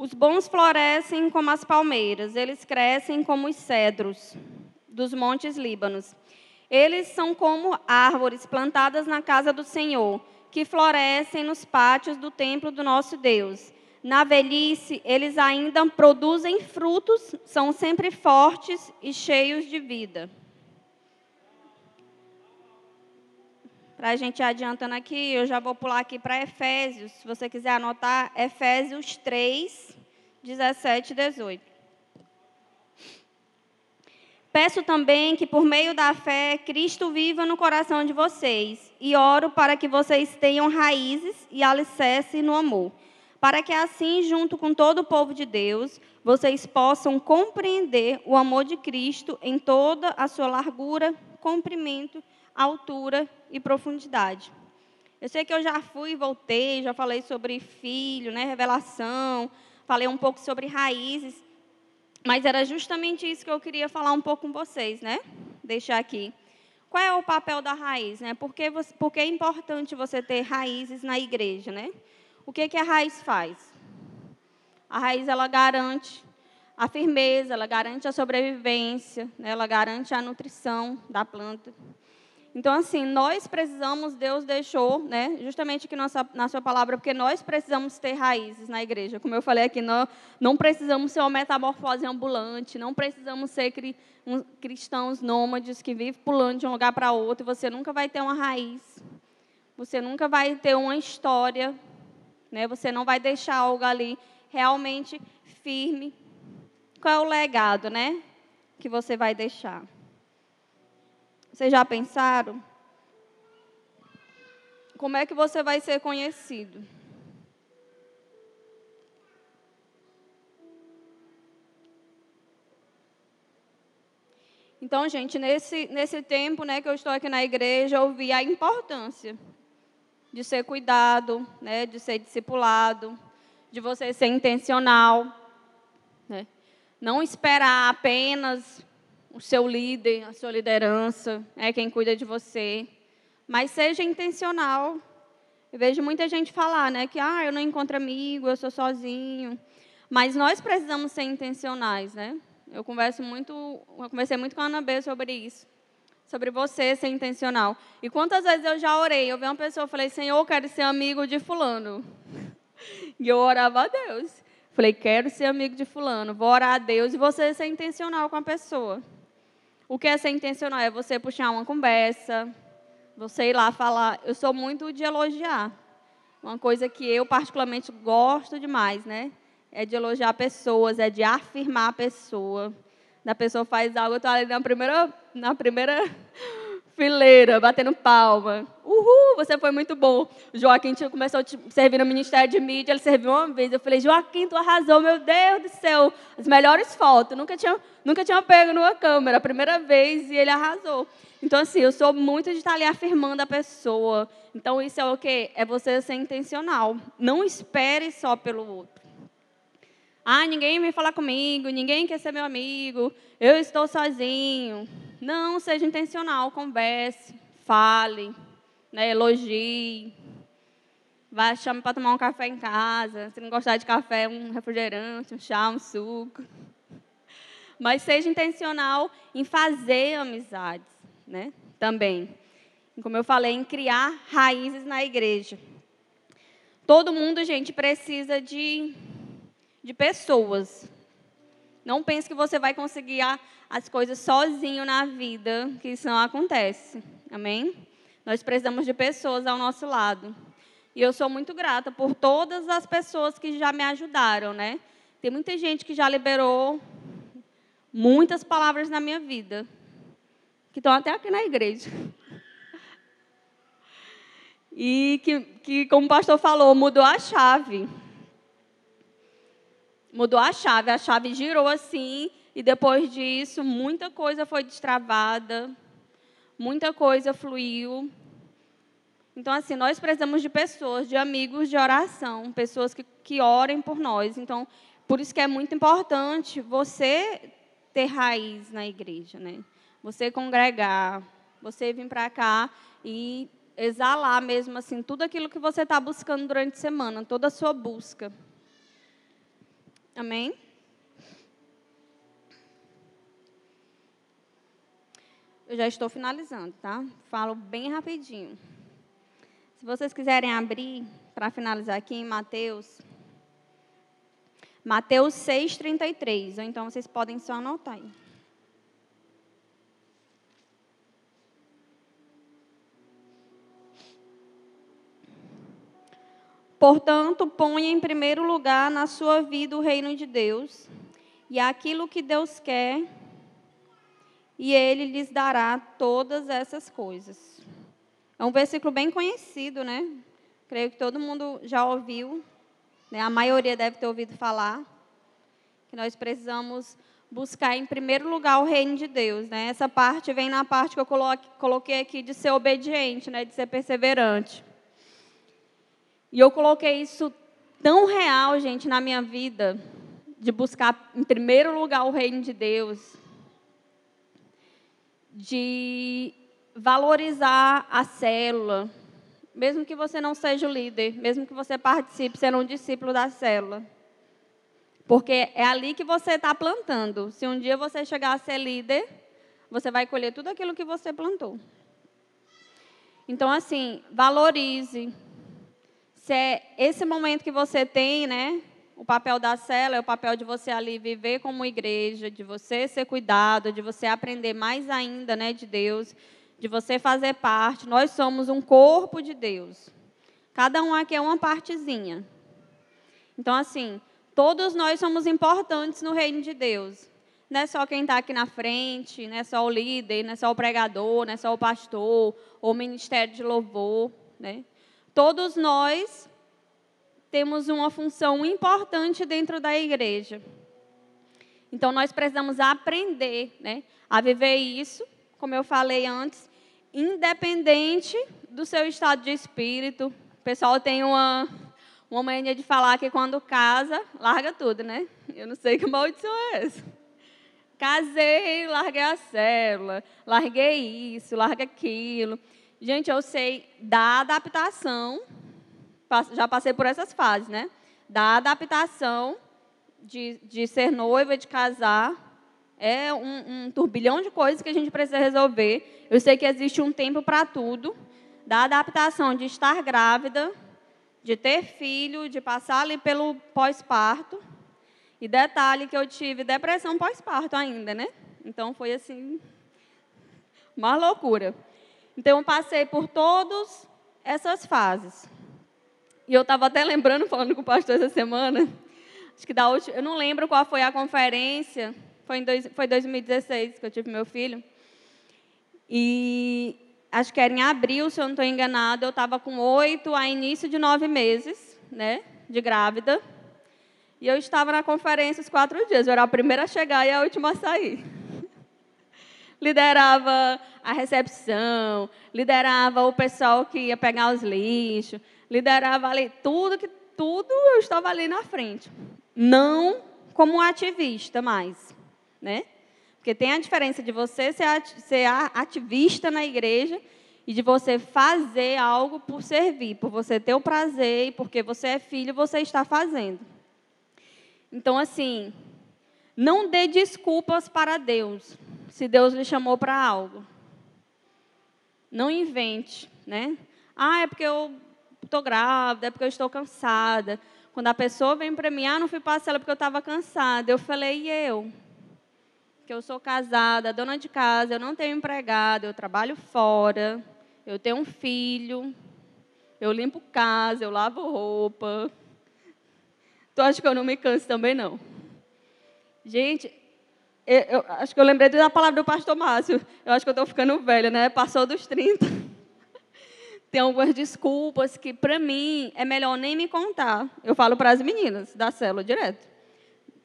Os bons florescem como as palmeiras, eles crescem como os cedros dos montes Líbanos. Eles são como árvores plantadas na casa do Senhor, que florescem nos pátios do templo do nosso Deus. Na velhice, eles ainda produzem frutos, são sempre fortes e cheios de vida. Para a gente adiantando aqui, eu já vou pular aqui para Efésios. Se você quiser anotar, Efésios 3, 17 e 18. Peço também que, por meio da fé, Cristo viva no coração de vocês, e oro para que vocês tenham raízes e alicerce no amor, para que assim, junto com todo o povo de Deus, vocês possam compreender o amor de Cristo em toda a sua largura, comprimento altura e profundidade. Eu sei que eu já fui e voltei, já falei sobre filho, né, revelação, falei um pouco sobre raízes, mas era justamente isso que eu queria falar um pouco com vocês, né? Deixar aqui. Qual é o papel da raiz, né? Por que, você, por que é importante você ter raízes na igreja, né? O que, que a raiz faz? A raiz, ela garante a firmeza, ela garante a sobrevivência, né? ela garante a nutrição da planta. Então, assim, nós precisamos, Deus deixou, né, justamente aqui nossa, na sua palavra, porque nós precisamos ter raízes na igreja. Como eu falei aqui, não, não precisamos ser uma metamorfose ambulante, não precisamos ser cri, um, cristãos nômades que vivem pulando de um lugar para outro. Você nunca vai ter uma raiz, você nunca vai ter uma história, né, você não vai deixar algo ali realmente firme. Qual é o legado, né, que você vai deixar? Vocês já pensaram? Como é que você vai ser conhecido? Então, gente, nesse, nesse tempo né, que eu estou aqui na igreja, eu vi a importância de ser cuidado, né, de ser discipulado, de você ser intencional. Né? Não esperar apenas o seu líder, a sua liderança, é quem cuida de você. Mas seja intencional. Eu vejo muita gente falar, né, que ah, eu não encontro amigo, eu sou sozinho. Mas nós precisamos ser intencionais, né? Eu converso muito, eu conversei muito com a Ana B sobre isso. Sobre você ser intencional. E quantas vezes eu já orei, eu vi uma pessoa falei, Senhor, eu quero ser amigo de fulano. E eu orava a Deus. Falei, quero ser amigo de fulano, vou orar a Deus e você ser intencional com a pessoa. O que é ser intencional? É você puxar uma conversa, você ir lá falar. Eu sou muito de elogiar. Uma coisa que eu particularmente gosto demais, né? É de elogiar pessoas, é de afirmar a pessoa. Da pessoa faz algo, eu estou ali na primeira, na primeira fileira, batendo palma. Uhul, você foi muito bom. O Joaquim começou a servir no Ministério de Mídia, ele serviu uma vez. Eu falei, Joaquim, tu arrasou, meu Deus do céu. As melhores fotos. Nunca tinha, nunca tinha pego numa câmera, primeira vez, e ele arrasou. Então, assim, eu sou muito de estar ali afirmando a pessoa. Então, isso é o quê? É você ser intencional. Não espere só pelo outro. Ah, ninguém vem falar comigo, ninguém quer ser meu amigo, eu estou sozinho. Não, seja intencional, converse, fale, né, elogie. Vai, chame para tomar um café em casa. Se não gostar de café, um refrigerante, um chá, um suco. Mas seja intencional em fazer amizades, né? Também. Como eu falei, em criar raízes na igreja. Todo mundo, gente, precisa de, de pessoas. Não pense que você vai conseguir as coisas sozinho na vida, que isso não acontece. Amém? Nós precisamos de pessoas ao nosso lado. E eu sou muito grata por todas as pessoas que já me ajudaram, né? Tem muita gente que já liberou muitas palavras na minha vida, que estão até aqui na igreja. E que, que, como o pastor falou, mudou a chave. Mudou a chave, a chave girou assim e depois disso, muita coisa foi destravada, muita coisa fluiu. Então, assim, nós precisamos de pessoas, de amigos de oração, pessoas que, que orem por nós. Então, por isso que é muito importante você ter raiz na igreja, né? Você congregar, você vir para cá e exalar mesmo assim tudo aquilo que você está buscando durante a semana, toda a sua busca. Amém? Eu já estou finalizando, tá? Falo bem rapidinho. Se vocês quiserem abrir para finalizar aqui em Mateus, Mateus 6:33, ou então vocês podem só anotar aí. Portanto, ponha em primeiro lugar na sua vida o reino de Deus, e aquilo que Deus quer e ele lhes dará todas essas coisas. É um versículo bem conhecido, né? Creio que todo mundo já ouviu, né? a maioria deve ter ouvido falar, que nós precisamos buscar em primeiro lugar o reino de Deus, né? Essa parte vem na parte que eu coloquei aqui de ser obediente, né? De ser perseverante. E eu coloquei isso tão real, gente, na minha vida, de buscar em primeiro lugar o reino de Deus, de valorizar a célula, mesmo que você não seja o líder, mesmo que você participe sendo um discípulo da célula. Porque é ali que você está plantando. Se um dia você chegar a ser líder, você vai colher tudo aquilo que você plantou. Então, assim, valorize. Se é esse momento que você tem, né? O papel da cela é o papel de você ali viver como igreja, de você ser cuidado, de você aprender mais ainda, né, de Deus, de você fazer parte. Nós somos um corpo de Deus. Cada um aqui é uma partezinha. Então, assim, todos nós somos importantes no reino de Deus. Não é só quem está aqui na frente, não é só o líder, não é só o pregador, não é só o pastor, ou o ministério de louvor. Né? Todos nós temos uma função importante dentro da igreja. Então, nós precisamos aprender né, a viver isso, como eu falei antes, independente do seu estado de espírito. O pessoal tem uma, uma mania de falar que quando casa, larga tudo, né? Eu não sei que maldição é essa. Casei, larguei a célula, larguei isso, larguei aquilo. Gente, eu sei da adaptação, já passei por essas fases, né? Da adaptação de, de ser noiva, de casar, é um, um turbilhão de coisas que a gente precisa resolver. Eu sei que existe um tempo para tudo, da adaptação de estar grávida, de ter filho, de passar ali pelo pós-parto. E detalhe que eu tive depressão pós-parto ainda, né? Então foi assim, uma loucura. Então eu passei por todas essas fases. E eu estava até lembrando, falando com o pastor essa semana, acho que da última, eu não lembro qual foi a conferência, foi em dois, foi 2016 que eu tive meu filho. E acho que era em abril, se eu não estou enganada, eu estava com oito a início de nove meses, né, de grávida. E eu estava na conferência os quatro dias. Eu era a primeira a chegar e a última a sair. Liderava a recepção, liderava o pessoal que ia pegar os lixos, liderava ali tudo que tudo eu estava ali na frente. Não como ativista mais né? Porque tem a diferença de você ser ativista na igreja e de você fazer algo por servir, por você ter o prazer e porque você é filho, você está fazendo. Então, assim, não dê desculpas para Deus, se Deus lhe chamou para algo. Não invente, né? Ah, é porque eu estou grávida, é porque eu estou cansada. Quando a pessoa vem para mim, ah, não fui para a porque eu estava cansada. Eu falei, e eu? que eu sou casada, dona de casa, eu não tenho empregado, eu trabalho fora, eu tenho um filho, eu limpo casa, eu lavo roupa. Tu acha que eu não me canso também, não? Gente, eu, eu, acho que eu lembrei da palavra do pastor Márcio. Eu acho que eu estou ficando velha, né? Passou dos 30. Tem algumas desculpas que, para mim, é melhor nem me contar. Eu falo para as meninas da célula direto.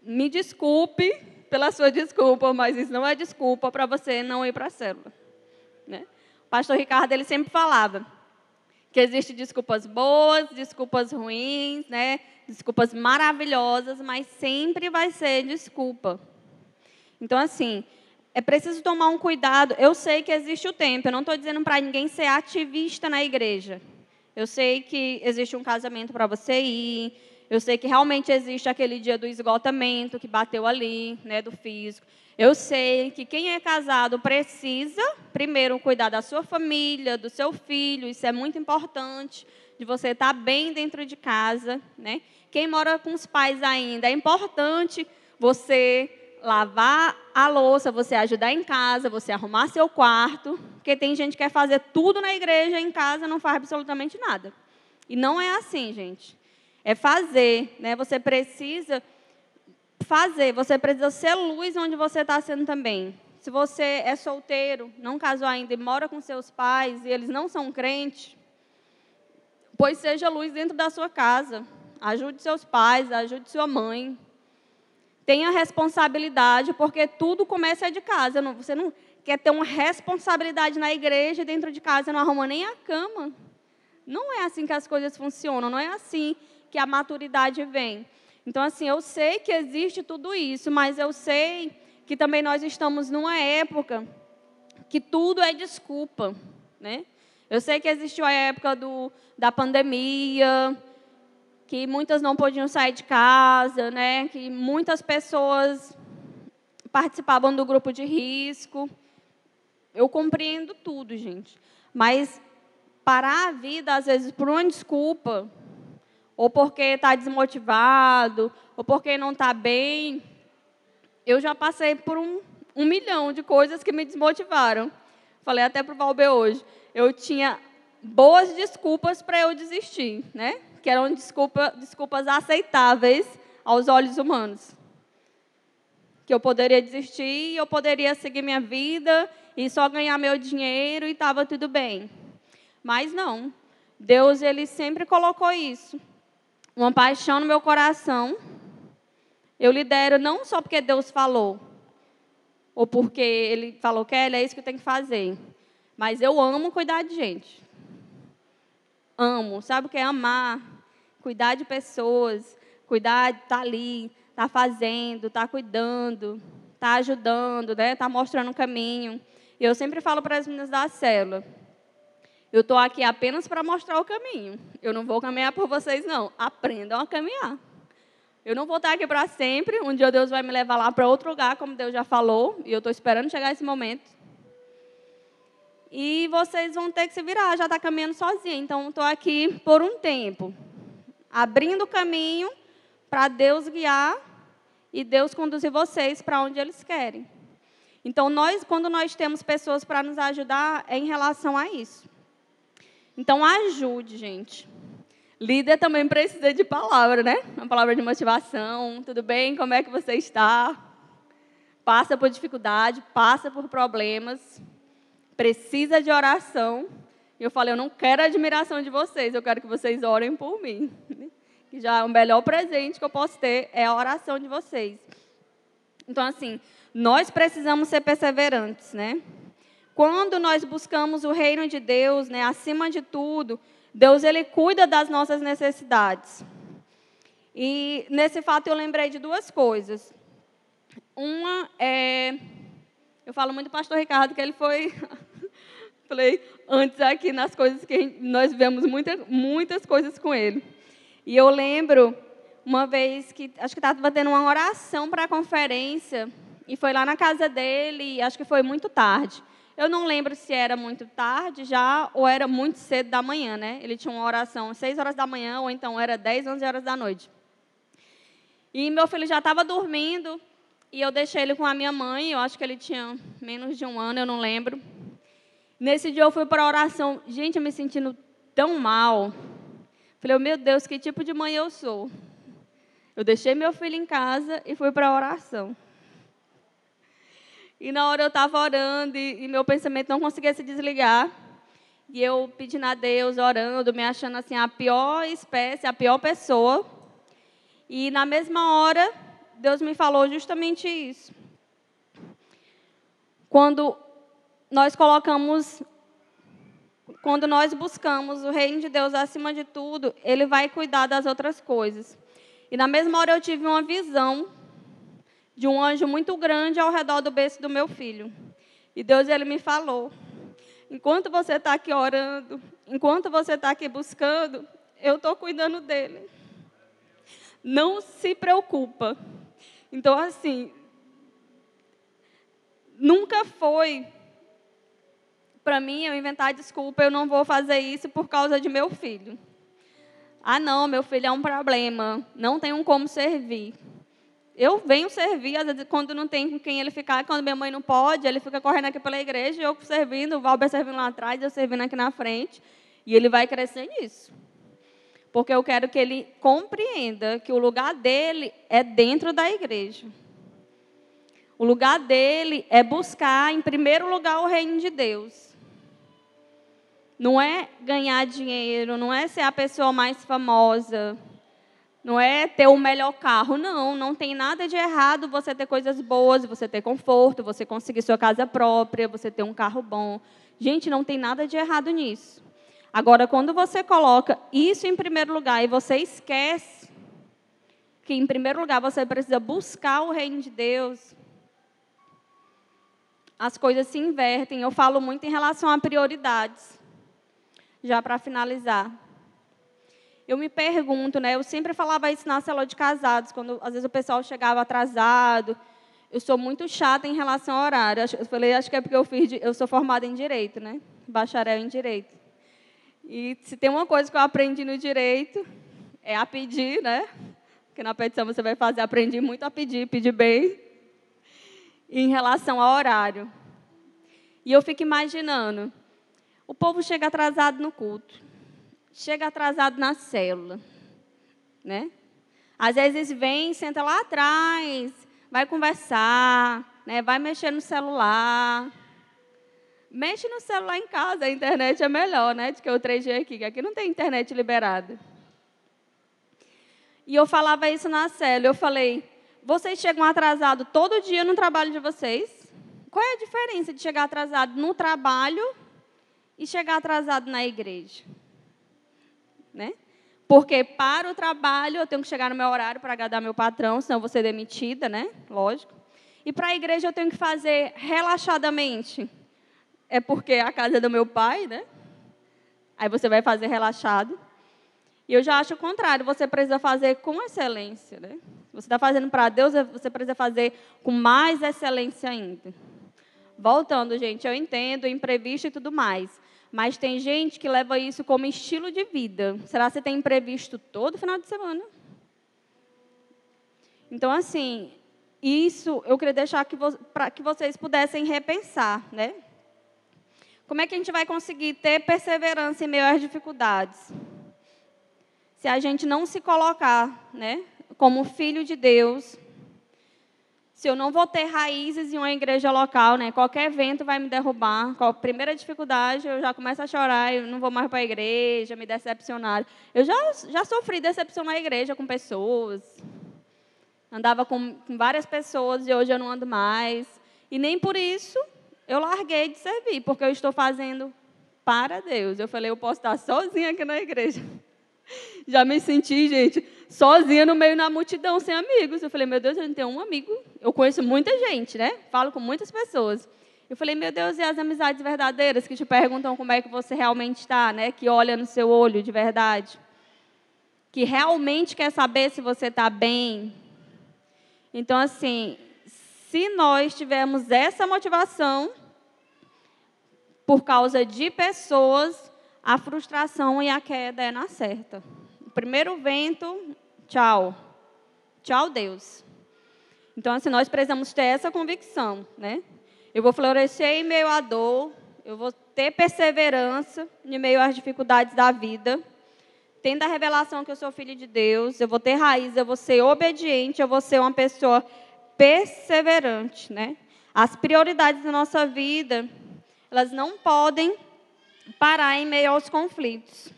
Me desculpe pela sua desculpa, mas isso não é desculpa para você não ir para a célula. Né? O pastor Ricardo ele sempre falava que existem desculpas boas, desculpas ruins, né? desculpas maravilhosas, mas sempre vai ser desculpa. Então, assim, é preciso tomar um cuidado. Eu sei que existe o tempo, eu não estou dizendo para ninguém ser ativista na igreja. Eu sei que existe um casamento para você ir, eu sei que realmente existe aquele dia do esgotamento que bateu ali, né, do físico. Eu sei que quem é casado precisa, primeiro, cuidar da sua família, do seu filho, isso é muito importante, de você estar bem dentro de casa. Né? Quem mora com os pais ainda, é importante você lavar a louça, você ajudar em casa, você arrumar seu quarto, porque tem gente que quer fazer tudo na igreja, em casa não faz absolutamente nada. E não é assim, gente. É fazer, né? Você precisa fazer, você precisa ser luz onde você está sendo também. Se você é solteiro, não casou ainda e mora com seus pais e eles não são crentes, pois seja luz dentro da sua casa. Ajude seus pais, ajude sua mãe. Tenha responsabilidade, porque tudo começa de casa. Você não quer ter uma responsabilidade na igreja, dentro de casa não arruma nem a cama. Não é assim que as coisas funcionam, não é assim que a maturidade vem. Então, assim, eu sei que existe tudo isso, mas eu sei que também nós estamos numa época que tudo é desculpa, né? Eu sei que existiu a época do, da pandemia, que muitas não podiam sair de casa, né? Que muitas pessoas participavam do grupo de risco. Eu compreendo tudo, gente. Mas parar a vida, às vezes, por uma desculpa, ou porque está desmotivado, ou porque não está bem. Eu já passei por um, um milhão de coisas que me desmotivaram. Falei até para o Valber hoje. Eu tinha boas desculpas para eu desistir, né? Que eram desculpa, desculpas aceitáveis aos olhos humanos. Que eu poderia desistir, eu poderia seguir minha vida e só ganhar meu dinheiro e estava tudo bem. Mas não. Deus ele sempre colocou isso uma paixão no meu coração. Eu lidero não só porque Deus falou, ou porque Ele falou, Kelly, é isso que eu tenho que fazer. Mas eu amo cuidar de gente. Amo. Sabe o que é amar? Cuidar de pessoas. Cuidar tá ali, tá fazendo, tá cuidando, estar ajudando, né? estar mostrando o caminho. E eu sempre falo para as meninas da célula eu estou aqui apenas para mostrar o caminho. Eu não vou caminhar por vocês, não. Aprendam a caminhar. Eu não vou estar aqui para sempre. Um dia Deus vai me levar lá para outro lugar, como Deus já falou. E eu estou esperando chegar esse momento. E vocês vão ter que se virar, já está caminhando sozinha. Então, estou aqui por um tempo, abrindo caminho para Deus guiar e Deus conduzir vocês para onde eles querem. Então, nós, quando nós temos pessoas para nos ajudar, é em relação a isso. Então, ajude, gente. Líder também precisa de palavra, né? Uma palavra de motivação. Tudo bem? Como é que você está? Passa por dificuldade, passa por problemas, precisa de oração. Eu falei, eu não quero a admiração de vocês, eu quero que vocês orem por mim. Que já é o melhor presente que eu posso ter é a oração de vocês. Então, assim, nós precisamos ser perseverantes, né? Quando nós buscamos o reino de Deus, né, acima de tudo, Deus ele cuida das nossas necessidades. E nesse fato eu lembrei de duas coisas. Uma é, eu falo muito do pastor Ricardo que ele foi, falei antes aqui nas coisas que nós vemos muita, muitas coisas com ele. E eu lembro uma vez que acho que estava tendo uma oração para a conferência e foi lá na casa dele, acho que foi muito tarde. Eu não lembro se era muito tarde já ou era muito cedo da manhã, né? Ele tinha uma oração às 6 horas da manhã ou então era 10, 11 horas da noite. E meu filho já estava dormindo e eu deixei ele com a minha mãe, eu acho que ele tinha menos de um ano, eu não lembro. Nesse dia eu fui para a oração, gente, eu me sentindo tão mal. Falei, meu Deus, que tipo de mãe eu sou? Eu deixei meu filho em casa e fui para a oração. E na hora eu estava orando e, e, meu pensamento não conseguia se desligar. E eu pedindo a Deus, orando, me achando assim a pior espécie, a pior pessoa. E na mesma hora, Deus me falou justamente isso. Quando nós colocamos, quando nós buscamos o reino de Deus acima de tudo, Ele vai cuidar das outras coisas. E na mesma hora eu tive uma visão de um anjo muito grande ao redor do berço do meu filho. E Deus ele me falou: enquanto você está aqui orando, enquanto você está aqui buscando, eu estou cuidando dele. Não se preocupa. Então, assim, nunca foi para mim eu inventar desculpa, eu não vou fazer isso por causa de meu filho. Ah, não, meu filho é um problema, não tenho como servir. Eu venho servir, às vezes, quando não tem com quem ele ficar, quando minha mãe não pode, ele fica correndo aqui pela igreja, eu servindo, o Valber servindo lá atrás, eu servindo aqui na frente. E ele vai crescer nisso. Porque eu quero que ele compreenda que o lugar dele é dentro da igreja. O lugar dele é buscar, em primeiro lugar, o reino de Deus. Não é ganhar dinheiro, não é ser a pessoa mais famosa Não é ter o melhor carro, não. Não tem nada de errado você ter coisas boas, você ter conforto, você conseguir sua casa própria, você ter um carro bom. Gente, não tem nada de errado nisso. Agora, quando você coloca isso em primeiro lugar e você esquece que, em primeiro lugar, você precisa buscar o reino de Deus, as coisas se invertem. Eu falo muito em relação a prioridades. Já para finalizar. Eu me pergunto, né? Eu sempre falava isso na célula de casados, quando às vezes o pessoal chegava atrasado. Eu sou muito chata em relação ao horário. Eu falei, acho que é porque eu fiz, eu sou formada em direito, né? Bacharel em direito. E se tem uma coisa que eu aprendi no direito é a pedir, né? Porque na petição você vai fazer, aprendi muito a pedir, pedir bem. em relação ao horário. E eu fico imaginando, o povo chega atrasado no culto chega atrasado na célula, né? Às vezes vem, senta lá atrás, vai conversar, né? Vai mexer no celular. Mexe no celular em casa, a internet é melhor, né? Do que o 3G aqui, que aqui não tem internet liberada. E eu falava isso na célula, eu falei, vocês chegam atrasados todo dia no trabalho de vocês? Qual é a diferença de chegar atrasado no trabalho e chegar atrasado na igreja? né? Porque para o trabalho eu tenho que chegar no meu horário para agradar meu patrão, senão eu vou ser demitida, né? Lógico. E para a igreja eu tenho que fazer relaxadamente. É porque é a casa do meu pai, né? Aí você vai fazer relaxado. E eu já acho o contrário, você precisa fazer com excelência, né? Você está fazendo para Deus, você precisa fazer com mais excelência ainda. Voltando, gente, eu entendo imprevisto e tudo mais. Mas tem gente que leva isso como estilo de vida. Será que você tem imprevisto todo final de semana? Então, assim, isso eu queria deixar para que vocês pudessem repensar, né? Como é que a gente vai conseguir ter perseverança em meio às dificuldades? Se a gente não se colocar, né, como filho de Deus, se eu não vou ter raízes em uma igreja local, né? Qualquer evento vai me derrubar. Qual, primeira dificuldade, eu já começo a chorar, eu não vou mais para a igreja, me decepcionar. Eu já, já sofri decepção na igreja com pessoas. Andava com, com várias pessoas e hoje eu não ando mais. E nem por isso eu larguei de servir, porque eu estou fazendo para Deus. Eu falei, eu posso estar sozinha aqui na igreja. Já me senti, gente, sozinha no meio da multidão, sem amigos. Eu falei, meu Deus, eu não tenho um amigo. Eu conheço muita gente, né? Falo com muitas pessoas. Eu falei, meu Deus, e as amizades verdadeiras que te perguntam como é que você realmente está, né? Que olha no seu olho de verdade. Que realmente quer saber se você está bem. Então, assim, se nós tivermos essa motivação por causa de pessoas, a frustração e a queda é na certa. O primeiro vento, tchau. Tchau, Deus. Então, assim, nós precisamos ter essa convicção, né? Eu vou florescer em meio à dor, eu vou ter perseverança em meio às dificuldades da vida, tendo a revelação que eu sou filho de Deus, eu vou ter raiz, eu vou ser obediente, eu vou ser uma pessoa perseverante, né? As prioridades da nossa vida, elas não podem parar em meio aos conflitos.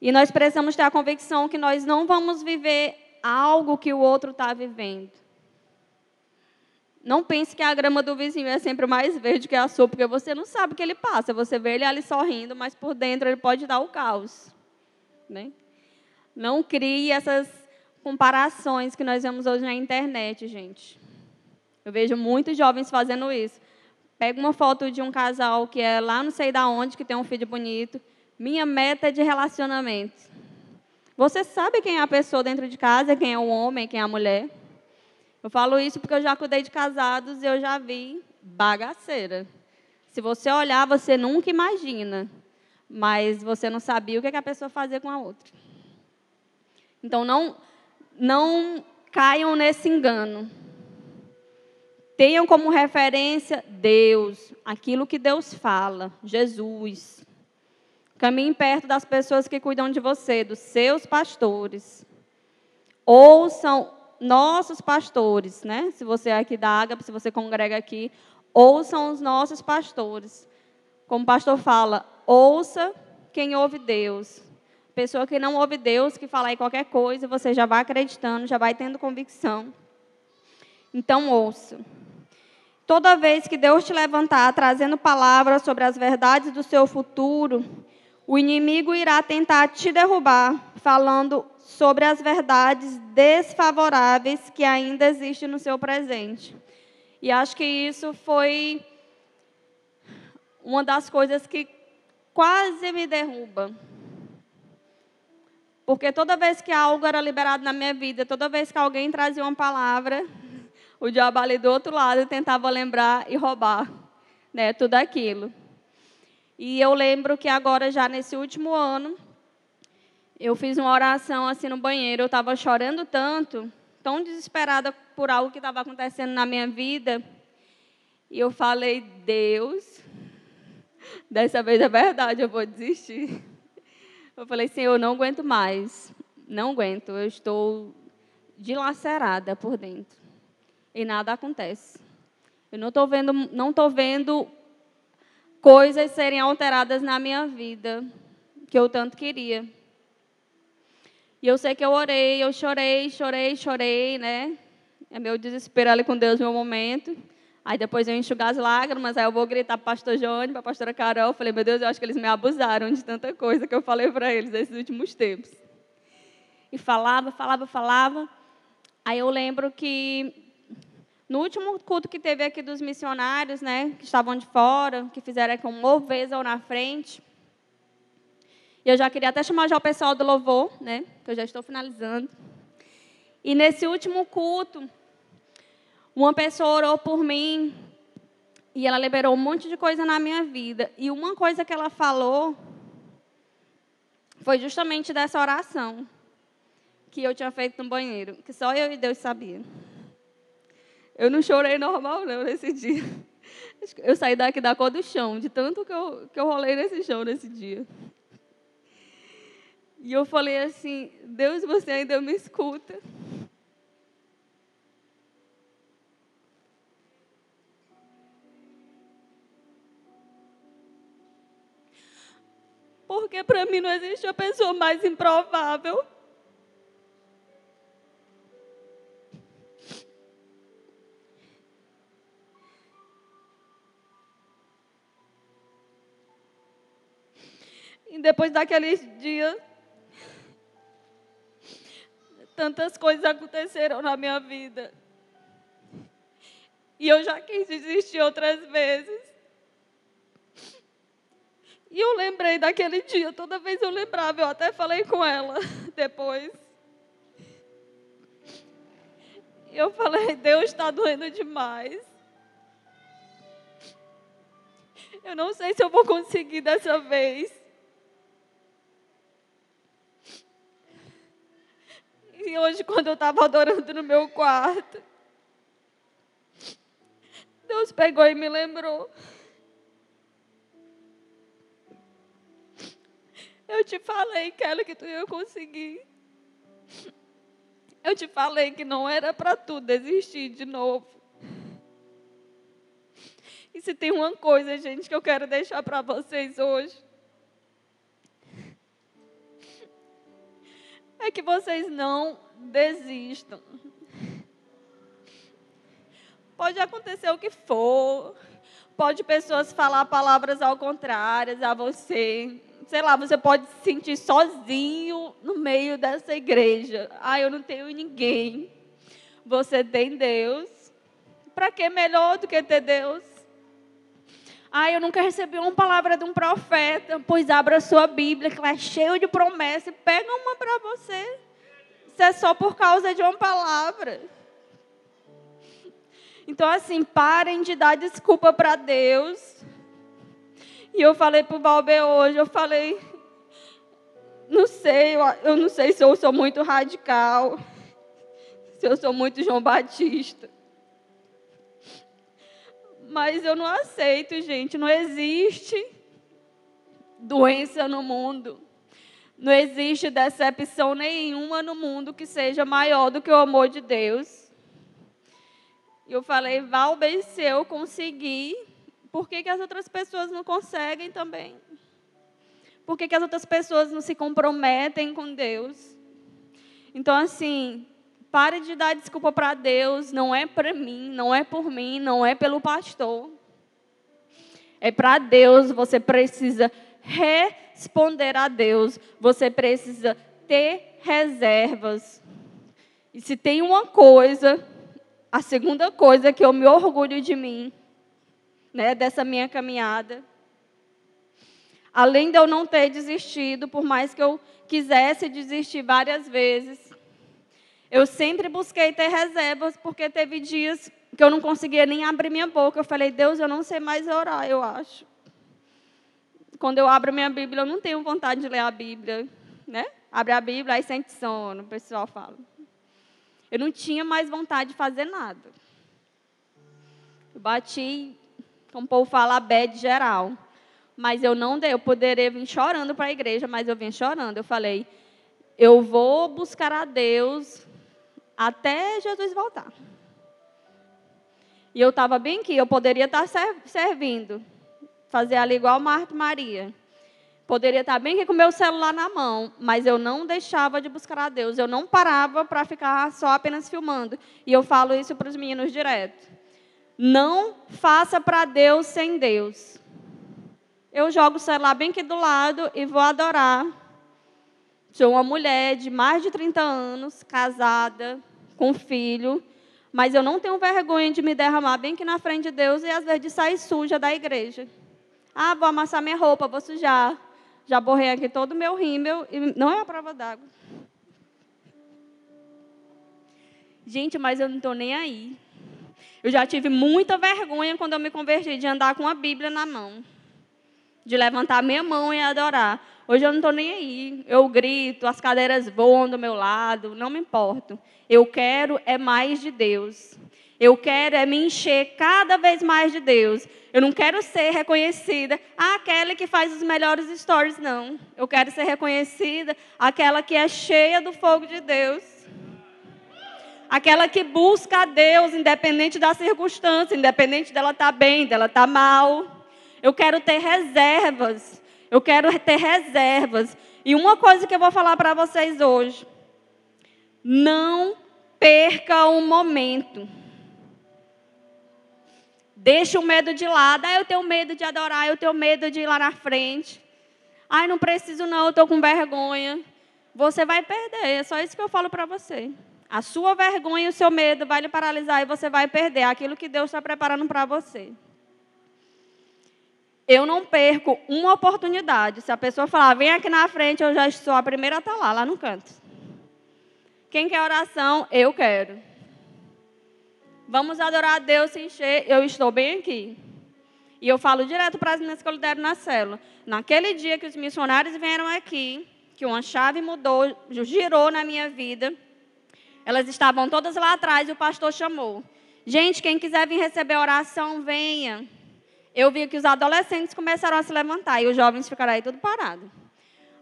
E nós precisamos ter a convicção que nós não vamos viver algo que o outro está vivendo. Não pense que a grama do vizinho é sempre mais verde que a sua, porque você não sabe o que ele passa. Você vê ele ali sorrindo, mas por dentro ele pode dar o caos. Né? Não crie essas comparações que nós vemos hoje na internet, gente. Eu vejo muitos jovens fazendo isso. Pega uma foto de um casal que é lá não sei da onde, que tem um filho bonito. Minha meta é de relacionamento. Você sabe quem é a pessoa dentro de casa, quem é o homem, quem é a mulher? Eu falo isso porque eu já cuidei de casados e eu já vi bagaceira. Se você olhar, você nunca imagina, mas você não sabia o que, é que a pessoa fazia com a outra. Então não, não caiam nesse engano. Tenham como referência Deus, aquilo que Deus fala, Jesus. Caminhe perto das pessoas que cuidam de você, dos seus pastores. Ouçam nossos pastores, né? Se você é aqui da Água, se você congrega aqui, ouçam os nossos pastores. Como o pastor fala, ouça quem ouve Deus. pessoa que não ouve Deus, que fala aí qualquer coisa, você já vai acreditando, já vai tendo convicção. Então, ouça. Toda vez que Deus te levantar trazendo palavras sobre as verdades do seu futuro, o inimigo irá tentar te derrubar, falando sobre as verdades desfavoráveis que ainda existem no seu presente. E acho que isso foi uma das coisas que quase me derruba. Porque toda vez que algo era liberado na minha vida, toda vez que alguém trazia uma palavra, o diabo ali do outro lado tentava lembrar e roubar né, tudo aquilo. E eu lembro que agora, já nesse último ano, eu fiz uma oração assim no banheiro, eu estava chorando tanto, tão desesperada por algo que estava acontecendo na minha vida, e eu falei, Deus, dessa vez é verdade, eu vou desistir. Eu falei, Senhor, eu não aguento mais, não aguento, eu estou dilacerada por dentro e nada acontece. Eu não estou vendo, não estou vendo coisas serem alteradas na minha vida que eu tanto queria. E eu sei que eu orei, eu chorei, chorei, chorei, né? É meu desespero ali com Deus meu momento. Aí depois eu enxugar as lágrimas, aí eu vou gritar para o pastor Johnny, para a pastora Carol. Eu falei, meu Deus, eu acho que eles me abusaram de tanta coisa que eu falei para eles nesses últimos tempos. E falava, falava, falava. Aí eu lembro que no último culto que teve aqui dos missionários, né, que estavam de fora, que fizeram com um ou na frente. E eu já queria até chamar já o pessoal do louvor, né, que eu já estou finalizando. E nesse último culto, uma pessoa orou por mim e ela liberou um monte de coisa na minha vida. E uma coisa que ela falou foi justamente dessa oração que eu tinha feito no banheiro, que só eu e Deus sabiam. Eu não chorei normal, não, nesse dia. Eu saí daqui da cor do chão, de tanto que eu, que eu rolei nesse chão nesse dia. E eu falei assim: Deus, você ainda me escuta. Porque para mim não existe a pessoa mais improvável depois daqueles dias, tantas coisas aconteceram na minha vida. E eu já quis desistir outras vezes. E eu lembrei daquele dia, toda vez eu lembrava, eu até falei com ela depois. Eu falei, Deus está doendo demais. Eu não sei se eu vou conseguir dessa vez. E hoje, quando eu estava adorando no meu quarto, Deus pegou e me lembrou. Eu te falei, Kelly, que tu ia conseguir. Eu te falei que não era para tu desistir de novo. E se tem uma coisa, gente, que eu quero deixar para vocês hoje, é que vocês não desistam. Pode acontecer o que for, pode pessoas falar palavras ao contrário a você. Sei lá, você pode se sentir sozinho no meio dessa igreja. Ah, eu não tenho ninguém. Você tem Deus. Para que melhor do que ter Deus? Ah, eu nunca recebi uma palavra de um profeta. Pois abra a sua Bíblia, que é cheio de promessas, pega uma para você. Isso é só por causa de uma palavra. Então, assim, parem de dar desculpa para Deus. E eu falei para o Valber hoje, eu falei, não sei, eu não sei se eu sou muito radical, se eu sou muito João Batista. Mas eu não aceito, gente. Não existe doença no mundo. Não existe decepção nenhuma no mundo que seja maior do que o amor de Deus. E eu falei, Valber, se eu conseguir, por que, que as outras pessoas não conseguem também? Por que, que as outras pessoas não se comprometem com Deus? Então, assim, pare de dar desculpa para Deus, não é para mim, não é por mim, não é pelo pastor. É para Deus, você precisa responder a Deus, você precisa ter reservas. E se tem uma coisa, a segunda coisa que eu me orgulho de mim, né, dessa minha caminhada, além de eu não ter desistido, por mais que eu quisesse desistir várias vezes, eu sempre busquei ter reservas, porque teve dias que eu não conseguia nem abrir minha boca. Eu falei, Deus, eu não sei mais orar, eu acho. Quando eu abro minha Bíblia, eu não tenho vontade de ler a Bíblia, né? Abre a Bíblia, aí sente sono, o pessoal fala. Eu não tinha mais vontade de fazer nada. Eu bati, como o povo fala, bad geral. Mas eu não dei, eu poderia vir chorando para a igreja, mas eu vim chorando. Eu falei, eu vou buscar a Deus até Jesus voltar. E eu estava bem aqui, eu poderia estar servindo, fazer ali igual Marta e Maria. Poderia estar bem aqui com meu celular na mão, mas eu não deixava de buscar a Deus. Eu não parava para ficar só apenas filmando. E eu falo isso para os meninos direto. Não faça para Deus sem Deus. Eu jogo o celular bem aqui do lado e vou adorar. Sou uma mulher de mais de 30 anos, casada, com filho, mas eu não tenho vergonha de me derramar bem aqui na frente de Deus e às vezes de sair suja da igreja. Ah, vou amassar minha roupa, vou sujar. Já borrei aqui todo o meu rímel e não é a prova d'água. Gente, mas eu não estou nem aí. Eu já tive muita vergonha quando eu me converti de andar com a Bíblia na mão. De levantar minha mão e adorar. Hoje eu não estou nem aí. Eu grito, as cadeiras voam do meu lado, não me importo. Eu quero é mais de Deus. Eu quero é me encher cada vez mais de Deus. Eu não quero ser reconhecida aquela que faz os melhores stories, não. Eu quero ser reconhecida aquela que é cheia do fogo de Deus. Aquela que busca a Deus, independente da circunstância, independente dela estar tá bem, dela estar tá mal. Eu quero ter reservas. Eu quero ter reservas. E uma coisa que eu vou falar para vocês hoje. Não perca o momento. Deixa o medo de lado. Ah, eu tenho medo de adorar, eu tenho medo de ir lá na frente. Ai, não preciso não, eu estou com vergonha. Você vai perder, é só isso que eu falo para você. A sua vergonha e o seu medo vai lhe paralisar e você vai perder aquilo que Deus está preparando para você. Eu não perco uma oportunidade. Se a pessoa falar, vem aqui na frente, eu já sou a primeira a estar tá lá, lá no canto. Quem quer oração? Eu quero. Vamos adorar a Deus se encher. Eu estou bem aqui. E eu falo direto para as meninas que eu lidero na célula. Naquele dia que os missionários vieram aqui, que uma chave mudou, girou na minha vida, elas estavam todas lá atrás e o pastor chamou. Gente, quem quiser vir receber oração, venha. Eu vi que os adolescentes começaram a se levantar e os jovens ficaram aí tudo parados.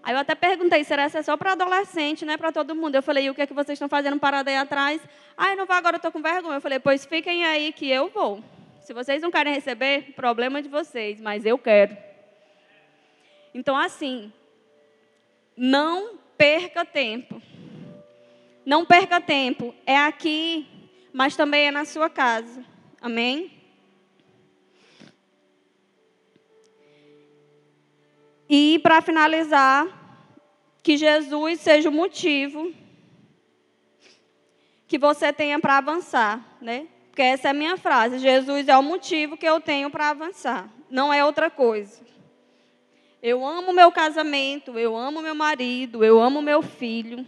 Aí eu até perguntei, será que é só para adolescente, né? Para todo mundo. Eu falei, e o que é que vocês estão fazendo parado aí atrás? Ah, não vou agora, eu estou com vergonha. Eu falei, pois fiquem aí que eu vou. Se vocês não querem receber, problema de vocês, mas eu quero. Então, assim, não perca tempo. Não perca tempo. É aqui, mas também é na sua casa. Amém? E para finalizar, que Jesus seja o motivo que você tenha para avançar, né? Porque essa é a minha frase. Jesus é o motivo que eu tenho para avançar, não é outra coisa. Eu amo meu casamento, eu amo meu marido, eu amo meu filho.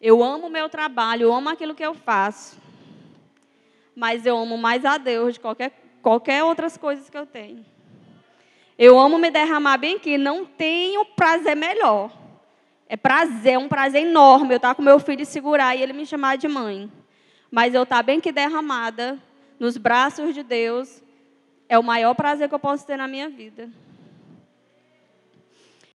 Eu amo meu trabalho, eu amo aquilo que eu faço. Mas eu amo mais a Deus de qualquer qualquer outras coisas que eu tenho. Eu amo me derramar bem aqui, não tenho prazer melhor. É prazer, é um prazer enorme eu estar com meu filho e segurar e ele me chamar de mãe. Mas eu estar bem que derramada nos braços de Deus é o maior prazer que eu posso ter na minha vida.